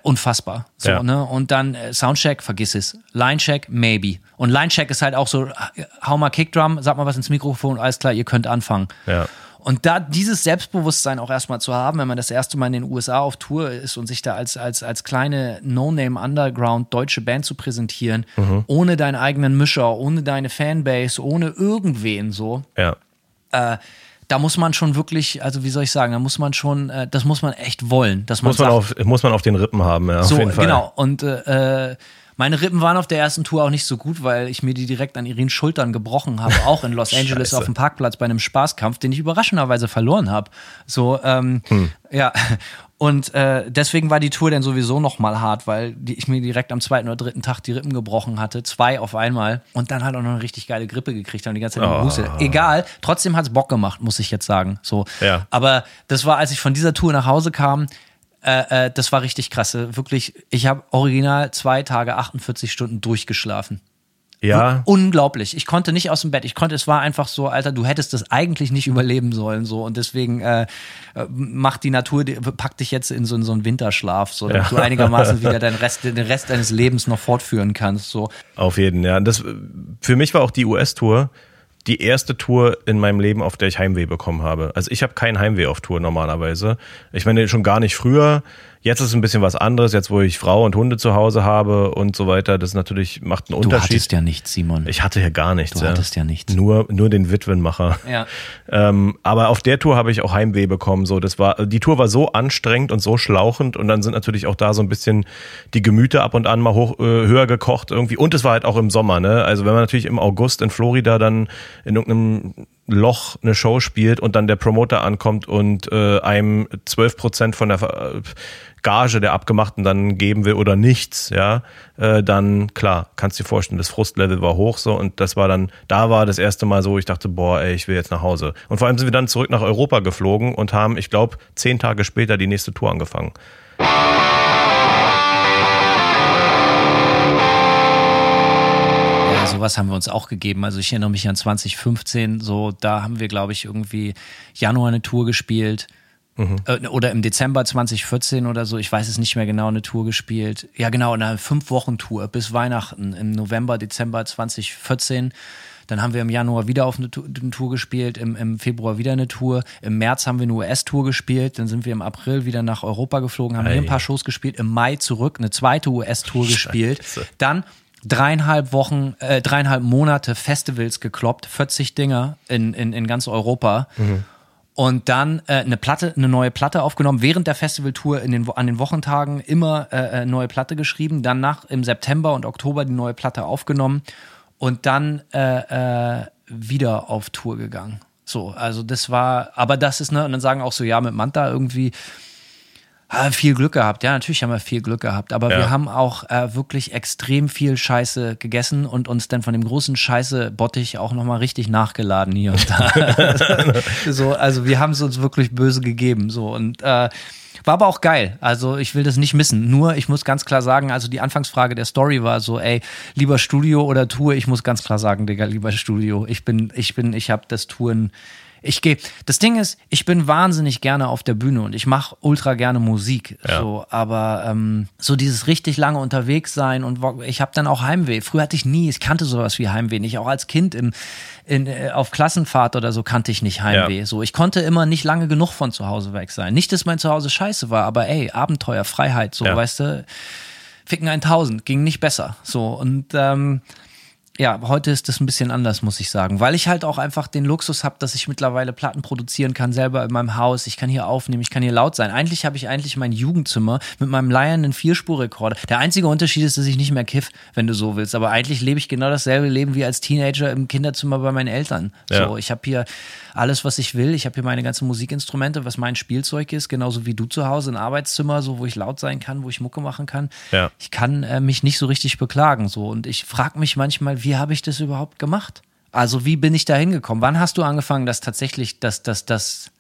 unfassbar. So, Ja. ne? Und dann Soundcheck, vergiss es. Linecheck, maybe. Und Linecheck ist halt auch so, hau mal Kickdrum, sag mal was ins Mikrofon, alles klar, ihr könnt anfangen. Ja. Und da dieses Selbstbewusstsein auch erstmal zu haben, wenn man das erste Mal in den USA auf Tour ist und sich da als, als, als kleine No-Name-Underground deutsche Band zu präsentieren, Mhm. ohne deinen eigenen Mischer, ohne deine Fanbase, ohne irgendwen so, Ja. äh, da muss man schon wirklich, also wie soll ich sagen, da muss man schon, äh, das muss man echt wollen. Dass man Muss man, sagt, auf, muss man auf den Rippen haben, ja, so, auf jeden Fall. genau. Und äh, äh, meine Rippen waren auf der ersten Tour auch nicht so gut, weil ich mir die direkt an ihren Schultern gebrochen habe, auch in Los Angeles auf dem Parkplatz bei einem Spaßkampf, den ich überraschenderweise verloren habe. So, ähm, Hm. ja. Und äh, deswegen war die Tour dann sowieso noch mal hart, weil die, ich mir direkt am zweiten oder dritten Tag die Rippen gebrochen hatte, zwei auf einmal und dann halt auch noch eine richtig geile Grippe gekriegt und die ganze Zeit Oh. Buße. Egal, trotzdem hat's Bock gemacht, muss ich jetzt sagen. So, Ja. aber das war, als ich von dieser Tour nach Hause kam, äh, äh, das war richtig krasse. Wirklich, ich habe original zwei Tage, 48 Stunden durchgeschlafen. Ja, Unglaublich. Ich konnte nicht aus dem Bett. Ich konnte, es war einfach so, Alter, du hättest das eigentlich nicht überleben sollen. so Und deswegen äh, äh, macht die Natur, die, packt dich jetzt in so, in so einen Winterschlaf, so damit Ja. du einigermaßen wieder den Rest, den Rest deines Lebens noch fortführen kannst. So. auf jeden, ja. Das, für mich war auch die US-Tour die erste Tour in meinem Leben, auf der ich Heimweh bekommen habe. Also ich habe kein Heimweh auf Tour normalerweise. Ich meine schon gar nicht früher. Jetzt ist es ein bisschen was anderes, jetzt wo ich Frau und Hunde zu Hause habe und so weiter. Das natürlich macht einen Du Unterschied. hattest ja nichts, Simon. Ich hatte ja gar nichts. Du hattest ja nichts. Nur, nur den Witwenmacher. Ja. Ähm, aber auf der Tour habe ich auch Heimweh bekommen. So, das war, die Tour war so anstrengend und so schlauchend und dann sind natürlich auch da so ein bisschen die Gemüter ab und an mal hoch, äh, höher gekocht irgendwie. Und es war halt auch im Sommer, ne? Also wenn man natürlich im August in Florida dann in irgendeinem Loch eine Show spielt und dann der Promoter ankommt und äh, einem 12 Prozent von der äh, Gage der Abgemachten dann geben will oder nichts, ja, äh, dann klar, kannst dir vorstellen, das Frustlevel war hoch so und das war dann, da war das erste Mal so, ich dachte, boah, ey, ich will jetzt nach Hause. Und vor allem sind wir dann zurück nach Europa geflogen und haben, ich glaube, zehn Tage später die nächste Tour angefangen. Sowas haben wir uns auch gegeben. Also ich erinnere mich an 2015, so da haben wir, glaube ich, irgendwie Januar eine Tour gespielt. Äh, Oder im Dezember 2014 oder so, ich weiß es nicht mehr genau, eine Tour gespielt. Ja, genau, eine Fünf-Wochen-Tour bis Weihnachten im November, Dezember 2014. Dann haben wir im Januar wieder auf eine Tour, gespielt, im, im Februar wieder eine Tour, im März haben wir eine US-Tour gespielt, dann sind wir im April wieder nach Europa geflogen, haben hier ein Ei. paar Shows gespielt, im Mai zurück eine zweite US-Tour gespielt. Dann dreieinhalb Wochen, äh, dreieinhalb Monate Festivals gekloppt, 40 Dinger in, in, in ganz Europa. Und dann äh, eine Platte, eine neue Platte aufgenommen, während der Festivaltour in den, an den Wochentagen immer äh, äh, neue Platte geschrieben, dann nach im September und Oktober die neue Platte aufgenommen und dann äh, äh, wieder auf Tour gegangen. So, also das war, aber das ist, ne, und dann sagen auch so, ja, mit Manta irgendwie viel Glück gehabt, ja, natürlich haben wir viel Glück gehabt, aber Ja. wir haben auch äh, wirklich extrem viel Scheiße gegessen und uns dann von dem großen Scheiße-Bottich auch nochmal richtig nachgeladen hier und da. so, also wir haben es uns wirklich böse gegeben, so und äh, war aber auch geil. Also ich will das nicht missen. Nur ich muss ganz klar sagen, also die Anfangsfrage der Story war so, ey, lieber Studio oder Tour? Ich muss ganz klar sagen, Digga, lieber Studio. Ich bin, ich bin, ich habe das Touren. Ich gehe. Das Ding ist, ich bin wahnsinnig gerne auf der Bühne und ich mache ultra gerne Musik. Ja. So, aber ähm, so dieses richtig lange unterwegs sein und ich habe dann auch Heimweh. Früher hatte ich nie, ich kannte sowas wie Heimweh nicht. Auch als Kind im, in, äh, auf Klassenfahrt oder so kannte ich nicht Heimweh. Ja. So, ich konnte immer nicht lange genug von zu Hause weg sein. Nicht, dass mein Zuhause scheiße war, aber ey, Abenteuer, Freiheit, so, Ja. weißt du, Ficken 1000, ging nicht besser. So, und ähm, ja, heute ist das ein bisschen anders, muss ich sagen, weil ich halt auch einfach den Luxus habe, dass ich mittlerweile Platten produzieren kann, selber in meinem Haus. Ich kann hier aufnehmen, ich kann hier laut sein. Eigentlich habe ich eigentlich mein Jugendzimmer mit meinem leiernden Vierspurrekorder. Der einzige Unterschied ist, dass ich nicht mehr kiff, wenn du so willst. Aber eigentlich lebe ich genau dasselbe Leben wie als Teenager im Kinderzimmer bei meinen Eltern. Ja. So, ich habe hier alles, was ich will. Ich habe hier meine ganzen Musikinstrumente, was mein Spielzeug ist, genauso wie du zu Hause, ein Arbeitszimmer, so wo ich laut sein kann, wo ich Mucke machen kann. Ja. Ich kann äh, mich nicht so richtig beklagen, so und ich frage mich manchmal, wie habe ich das überhaupt gemacht? Also wie bin ich da hingekommen? Wann hast du angefangen, dass tatsächlich, dass dass das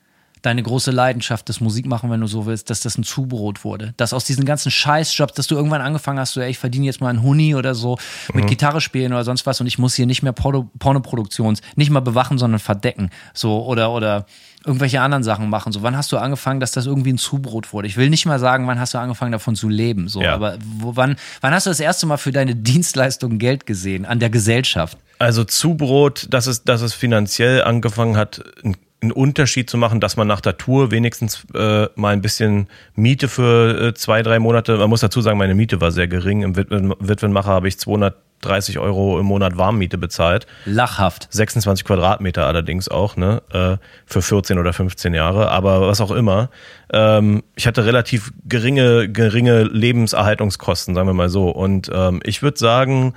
deine große Leidenschaft, das Musikmachen, wenn du so willst, dass das ein Zubrot wurde. Dass aus diesen ganzen Scheißjobs, dass du irgendwann angefangen hast, so, ey, ich verdiene jetzt mal einen Huni oder so mit Gitarre spielen oder sonst was und ich muss hier nicht mehr Porno, Pornoproduktions, nicht mal bewachen, sondern verdecken. So, oder, oder irgendwelche anderen Sachen machen. So, wann hast du angefangen, dass das irgendwie ein Zubrot wurde? Ich will nicht mal sagen, wann hast du angefangen, davon zu leben. So, Ja. aber wo, wann, wann hast du das erste Mal für deine Dienstleistung Geld gesehen an der Gesellschaft? Also Zubrot, dass es, dass es finanziell angefangen hat, ein- einen Unterschied zu machen, dass man nach der Tour wenigstens äh, mal ein bisschen Miete für äh, zwei, drei Monate, man muss dazu sagen, meine Miete war sehr gering. Im Witwen, Witwenmacher habe ich 230 Euro im Monat Warmmiete bezahlt. Lachhaft. 26 Quadratmeter allerdings auch, ne? Äh, für 14 oder 15 Jahre, aber was auch immer. Ähm, ich hatte relativ geringe, geringe Lebenserhaltungskosten, sagen wir mal so. Und ähm, ich würde sagen,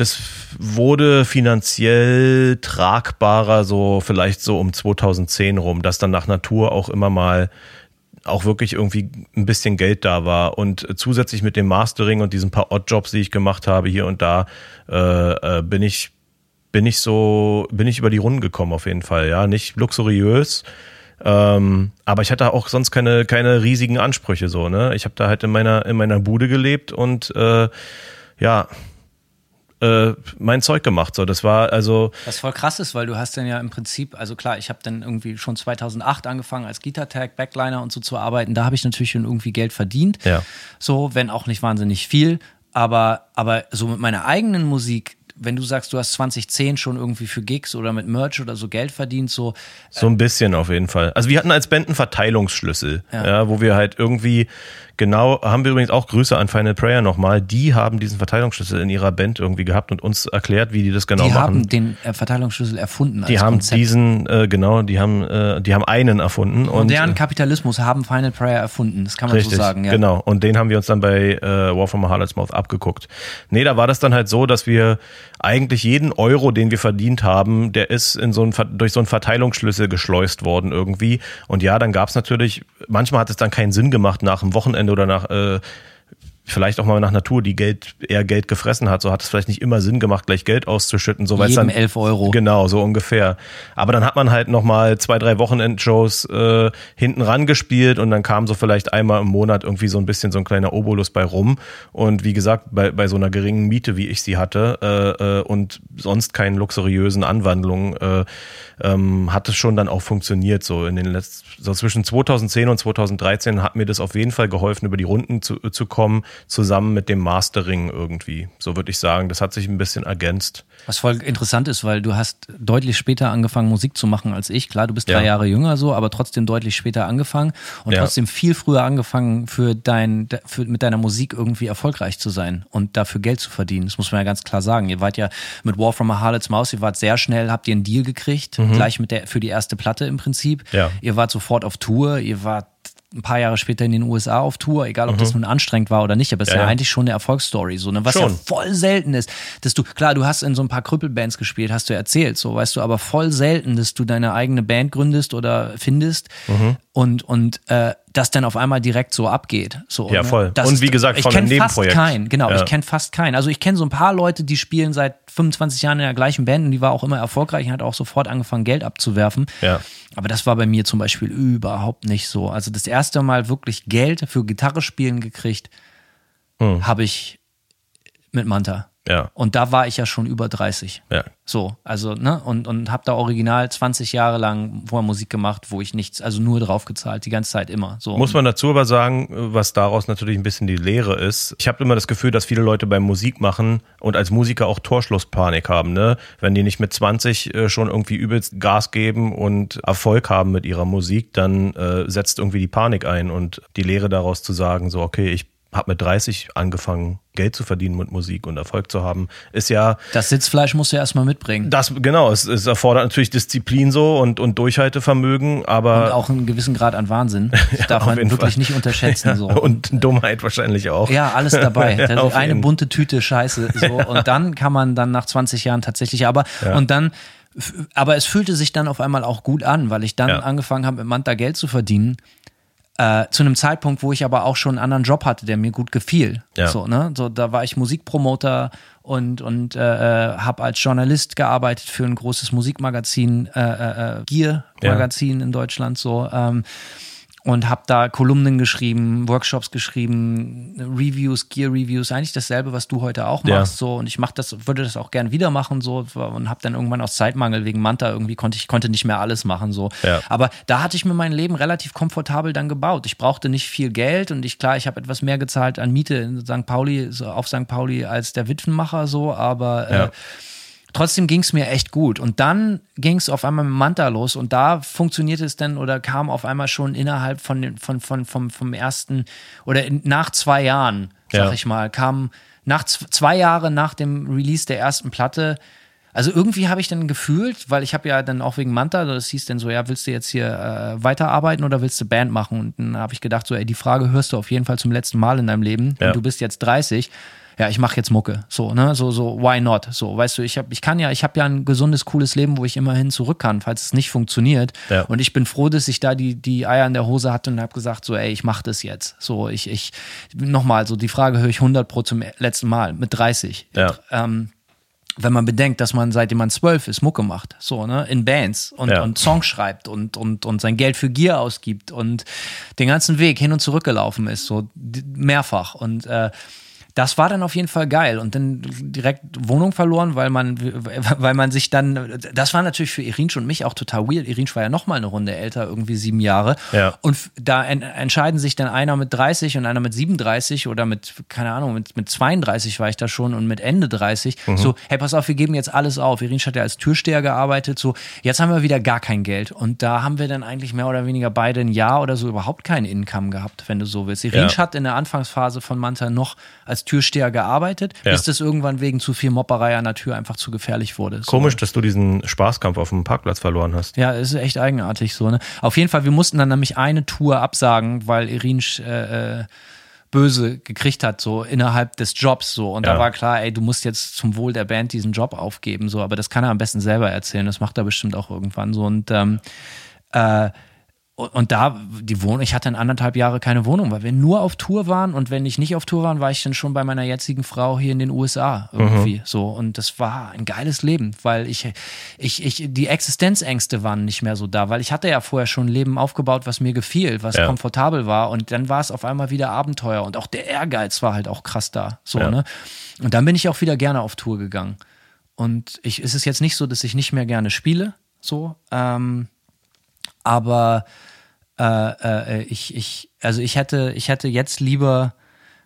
das wurde finanziell tragbarer, so vielleicht so um 2010 rum, dass dann nach Natur auch immer mal auch wirklich irgendwie ein bisschen Geld da war. Und zusätzlich mit dem Mastering und diesen paar Oddjobs, die ich gemacht habe hier und da, äh, äh, bin ich bin ich so, bin ich über die Runden gekommen auf jeden Fall, ja. Nicht luxuriös, ähm, aber ich hatte auch sonst keine, keine riesigen Ansprüche so, ne? Ich habe da halt in meiner, in meiner Bude gelebt und äh, ja, äh, mein Zeug gemacht. So, das war also Was voll krass ist, weil du hast dann ja im Prinzip, also klar, ich habe dann irgendwie schon 2008 angefangen als Guitar Tag, Backliner und so zu arbeiten. Da habe ich natürlich schon irgendwie Geld verdient. Ja. So, wenn auch nicht wahnsinnig viel. Aber, aber so mit meiner eigenen Musik, wenn du sagst, du hast 2010 schon irgendwie für Gigs oder mit Merch oder so Geld verdient, so, So ein bisschen auf jeden Fall. Also wir hatten als Band einen Verteilungsschlüssel, ja. Ja. wo wir halt irgendwie genau, haben wir übrigens auch Grüße an Final Prayer nochmal, die haben diesen Verteilungsschlüssel in ihrer Band irgendwie gehabt und uns erklärt, wie die das genau die machen. haben den äh, Verteilungsschlüssel erfunden. die haben Konzept. diesen, äh, genau, die haben, äh, die haben einen erfunden und Modernen äh, Kapitalismus haben Final Prayer erfunden, das kann man Richtig, so sagen. Ja. genau. Und den haben wir uns dann bei äh, War from a Harlot's Mouth abgeguckt. Nee, da war das dann halt so, dass wir eigentlich jeden Euro, den wir verdient haben, der ist in so ein, durch so einen Verteilungsschlüssel geschleust worden irgendwie. Und ja, dann gab's natürlich, manchmal hat es dann keinen Sinn gemacht nach dem Wochenende oder nach äh, vielleicht auch mal nach Natur, die Geld eher Geld gefressen hat, so hat es vielleicht nicht immer Sinn gemacht, gleich Geld auszuschütten, so Jedem dann 11 Euro. Genau, so ungefähr. Aber dann hat man halt noch mal zwei, drei Wochenendshows äh, hinten ran gespielt und dann kam so vielleicht einmal im Monat irgendwie so ein bisschen so ein kleiner Obolus bei rum. Und wie gesagt, bei, bei so einer geringen Miete, wie ich sie hatte äh, äh, und sonst keinen luxuriösen Anwandlungen, äh, ähm, hat es schon dann auch funktioniert. So in den letzten, so zwischen 2010 und 2013 hat mir das auf jeden Fall geholfen, über die Runden zu, zu kommen, zusammen mit dem Mastering irgendwie. So würde ich sagen. Das hat sich ein bisschen ergänzt. Was voll interessant ist, weil du hast deutlich später angefangen, Musik zu machen als ich. Klar, du bist drei Ja. Jahre jünger so, aber trotzdem deutlich später angefangen und Ja. trotzdem viel früher angefangen, für dein, für, mit deiner Musik irgendwie erfolgreich zu sein und dafür Geld zu verdienen. Das muss man ja ganz klar sagen. Ihr wart ja mit War from a Harlot's Mouse, ihr wart sehr schnell, habt ihr einen Deal gekriegt, gleich mit der, für die erste Platte im Prinzip. Mhm. Ja. Ihr wart sofort auf Tour, ihr wart ein paar Jahre später in den USA auf Tour, egal ob das nun anstrengend war oder nicht, aber es ist Mhm. Ja, ja, ja. eigentlich schon eine Erfolgsstory, so, ne? was ja Schon. voll selten ist, dass du, klar, du hast in so ein paar Krüppelbands gespielt, hast du erzählt, so, weißt du, aber voll selten, dass du deine eigene Band gründest oder findest Mhm. und, und äh, das dann auf einmal direkt so abgeht. So, Ja, ne? voll. Das Und wie gesagt, ich von einem kenn fast Nebenprojekt. keinen, genau, Ja. ich kenne fast keinen. Also ich kenne so ein paar Leute, die spielen seit 25 Jahren in der gleichen Band und die war auch immer erfolgreich und hat auch sofort angefangen, Geld abzuwerfen. Ja. Aber das war bei mir zum Beispiel überhaupt nicht so. Also das erste Mal wirklich Geld für Gitarre spielen gekriegt, habe ich mit Manta. Ja. Und da war ich ja schon über 30. Ja. So, also, ne, und, und habe da original 20 Jahre lang vorher Musik gemacht, wo ich nichts, also nur drauf gezahlt, die ganze Zeit immer. So. Muss man dazu aber sagen, was daraus natürlich ein bisschen die Lehre ist. Ich habe immer das Gefühl, dass viele Leute beim Musik machen und als Musiker auch Torschlusspanik haben, ne? Wenn die nicht mit 20 äh, schon irgendwie übelst Gas geben und Erfolg haben mit ihrer Musik, dann äh, setzt irgendwie die Panik ein und die Lehre daraus zu sagen, so, okay, ich habe mit 30 angefangen, Geld zu verdienen mit Musik und Erfolg zu haben, ist ja das Sitzfleisch musst du erstmal mitbringen. das, genau, es, es erfordert natürlich Disziplin so und, und Durchhaltevermögen, aber Und auch einen gewissen Grad an Wahnsinn. Das darf auf man wirklich Fall. nicht unterschätzen. So. und Dummheit wahrscheinlich auch. Ja, alles dabei. Ja, eine jeden. bunte Tüte Scheiße. So. Und dann kann man dann nach 20 Jahren tatsächlich, aber und dann, aber es fühlte sich dann auf einmal auch gut an, weil ich dann Ja. angefangen habe, mit Manta Geld zu verdienen. Äh, zu einem Zeitpunkt, wo ich aber auch schon einen anderen Job hatte, der mir gut gefiel. Ja. So, ne? so, da war ich Musikpromoter und, und äh, habe als Journalist gearbeitet für ein großes Musikmagazin, äh, äh, äh, Gear-Magazin in Deutschland. So, ähm, und habe da Kolumnen geschrieben, Workshops geschrieben, Reviews, Gear Reviews, eigentlich dasselbe, was du heute auch Ja. machst so und ich mache das würde das auch gern wieder machen so und habe dann irgendwann aus Zeitmangel wegen Manta irgendwie konnte ich konnte nicht mehr alles machen so. Ja. Aber da hatte ich mir mein Leben relativ komfortabel dann gebaut. Ich brauchte nicht viel Geld und ich klar, ich habe etwas mehr gezahlt an Miete in St. Pauli so auf St. Pauli als der Witwenmacher so, aber Ja. äh, trotzdem ging es mir echt gut. Und dann ging es auf einmal mit Manta los und da funktionierte es dann oder kam auf einmal schon innerhalb von, von, von vom, vom ersten oder in, nach zwei Jahren, sag Ja. ich mal, kam nach zwei Jahre nach dem Release der ersten Platte. Also irgendwie habe ich dann gefühlt, weil ich habe ja dann auch wegen Manta, das hieß dann so, ja, willst du jetzt hier äh, weiterarbeiten oder willst du Band machen? Und dann habe ich gedacht, so, ey, die Frage hörst du auf jeden Fall zum letzten Mal in deinem Leben. Ja. Und du bist jetzt 30 ja, ich mache jetzt Mucke, so, ne, so, so, why not? So, weißt du, ich habe, ich kann ja, ich habe ja ein gesundes, cooles Leben, wo ich immerhin zurück kann, falls es nicht funktioniert. Ja. Und ich bin froh, dass ich da die, die Eier in der Hose hatte und habe gesagt, so, ey, ich mache das jetzt. So, ich, ich, nochmal, so die Frage höre ich 100 pro zum letzten Mal mit 30. Ja. Ähm, wenn man bedenkt, dass man seitdem man zwölf ist, Mucke macht, so, ne, in Bands und, Ja. und Songs schreibt und, und, und sein Geld für Gier ausgibt und den ganzen Weg hin und zurück gelaufen ist, so mehrfach. Und äh, das war dann auf jeden Fall geil und dann direkt Wohnung verloren, weil man, weil man sich dann, das war natürlich für Irinsch und mich auch total weird. Irinsch war ja noch mal eine Runde älter, irgendwie sieben Jahre. Ja. Und da en entscheiden sich dann einer mit 30 und einer mit 37 oder mit, keine Ahnung, mit, mit 32 war ich da schon und mit Ende 30. So, hey, pass auf, wir geben jetzt alles auf. Irinsch hat ja als Türsteher gearbeitet. So, jetzt haben wir wieder gar kein Geld. Und da haben wir dann eigentlich mehr oder weniger beide ein Jahr oder so überhaupt kein Income gehabt, wenn du so willst. Irinsch Ja. hat in der Anfangsphase von Manta noch als Türsteher gearbeitet, Ja. bis das irgendwann wegen zu viel Mopperei an der Tür einfach zu gefährlich wurde. So. Komisch, dass du diesen Spaßkampf auf dem Parkplatz verloren hast. Ja, es ist echt eigenartig so. Ne? Auf jeden Fall, wir mussten dann nämlich eine Tour absagen, weil Irinsch äh, äh, böse gekriegt hat, so innerhalb des Jobs so. Und Ja. da war klar, ey, du musst jetzt zum Wohl der Band diesen Job aufgeben, so. Aber das kann er am besten selber erzählen. Das macht er bestimmt auch irgendwann so. Und ähm, äh, und da, die Wohnung, ich hatte dann anderthalb Jahre keine Wohnung, weil wir nur auf Tour waren und wenn ich nicht auf Tour war, war ich dann schon bei meiner jetzigen Frau hier in den USA irgendwie so. Und das war ein geiles Leben, weil ich, ich, ich, die Existenzängste waren nicht mehr so da, weil ich hatte ja vorher schon ein Leben aufgebaut, was mir gefiel, was Ja. komfortabel war und dann war es auf einmal wieder Abenteuer und auch der Ehrgeiz war halt auch krass da, so, Ja. ne? Und dann bin ich auch wieder gerne auf Tour gegangen. Und ich, es ist jetzt nicht so, dass ich nicht mehr gerne spiele, so, ähm, aber äh, äh, ich, ich, also ich hätte, ich hätte jetzt lieber,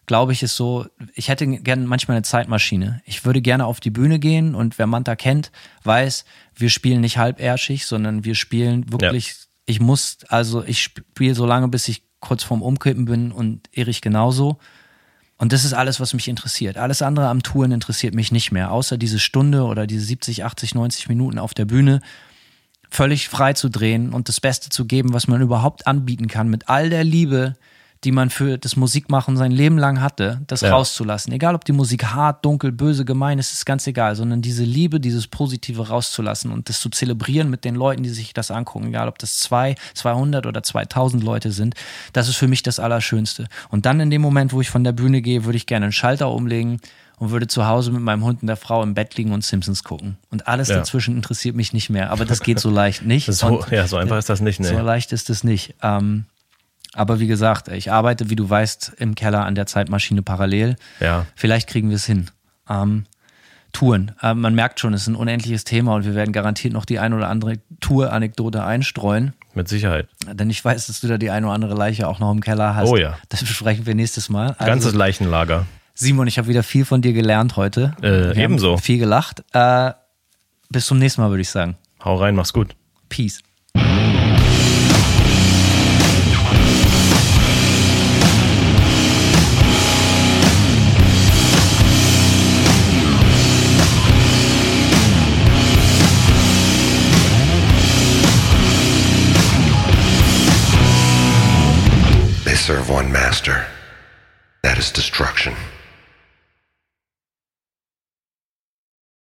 glaube ich, ist so, ich hätte gerne manchmal eine Zeitmaschine. Ich würde gerne auf die Bühne gehen und wer Manta kennt, weiß, wir spielen nicht halbärschig, sondern wir spielen wirklich, ich muss, also ich spiele so lange, bis ich kurz vorm Umkippen bin und Erich genauso. Und das ist alles, was mich interessiert. Alles andere am Touren interessiert mich nicht mehr, außer diese Stunde oder diese 70, 80, 90 Minuten auf der Bühne völlig frei zu drehen und das Beste zu geben, was man überhaupt anbieten kann, mit all der Liebe, die man für das Musikmachen sein Leben lang hatte, das Ja. rauszulassen. Egal, ob die Musik hart, dunkel, böse, gemein ist, ist ganz egal, sondern diese Liebe, dieses Positive rauszulassen und das zu zelebrieren mit den Leuten, die sich das angucken, egal ob das zwei, 200 oder 2000 Leute sind, das ist für mich das Allerschönste. Und dann in dem Moment, wo ich von der Bühne gehe, würde ich gerne einen Schalter umlegen und würde zu Hause mit meinem Hund und der Frau im Bett liegen und Simpsons gucken. Und alles Ja. dazwischen interessiert mich nicht mehr. Aber das geht so leicht nicht. So, ja, so einfach ist das nicht, so ne? leicht ist es nicht. Ähm, aber wie gesagt, ich arbeite, wie du weißt, im Keller an der Zeitmaschine parallel. Ja. Vielleicht kriegen wir es hin. Ähm, Touren. Ähm, man merkt schon, es ist ein unendliches Thema und wir werden garantiert noch die ein oder andere Tour-Anekdote einstreuen. Mit Sicherheit. Denn ich weiß, dass du da die ein oder andere Leiche auch noch im Keller hast. Oh ja. Das besprechen wir nächstes Mal. Also, Ganzes Leichenlager. Simon, ich habe wieder viel von dir gelernt heute. Äh, ebenso. Viel gelacht. Äh, bis zum nächsten Mal, würde ich sagen. Hau rein, mach's gut. Peace. They serve one master. That is destruction.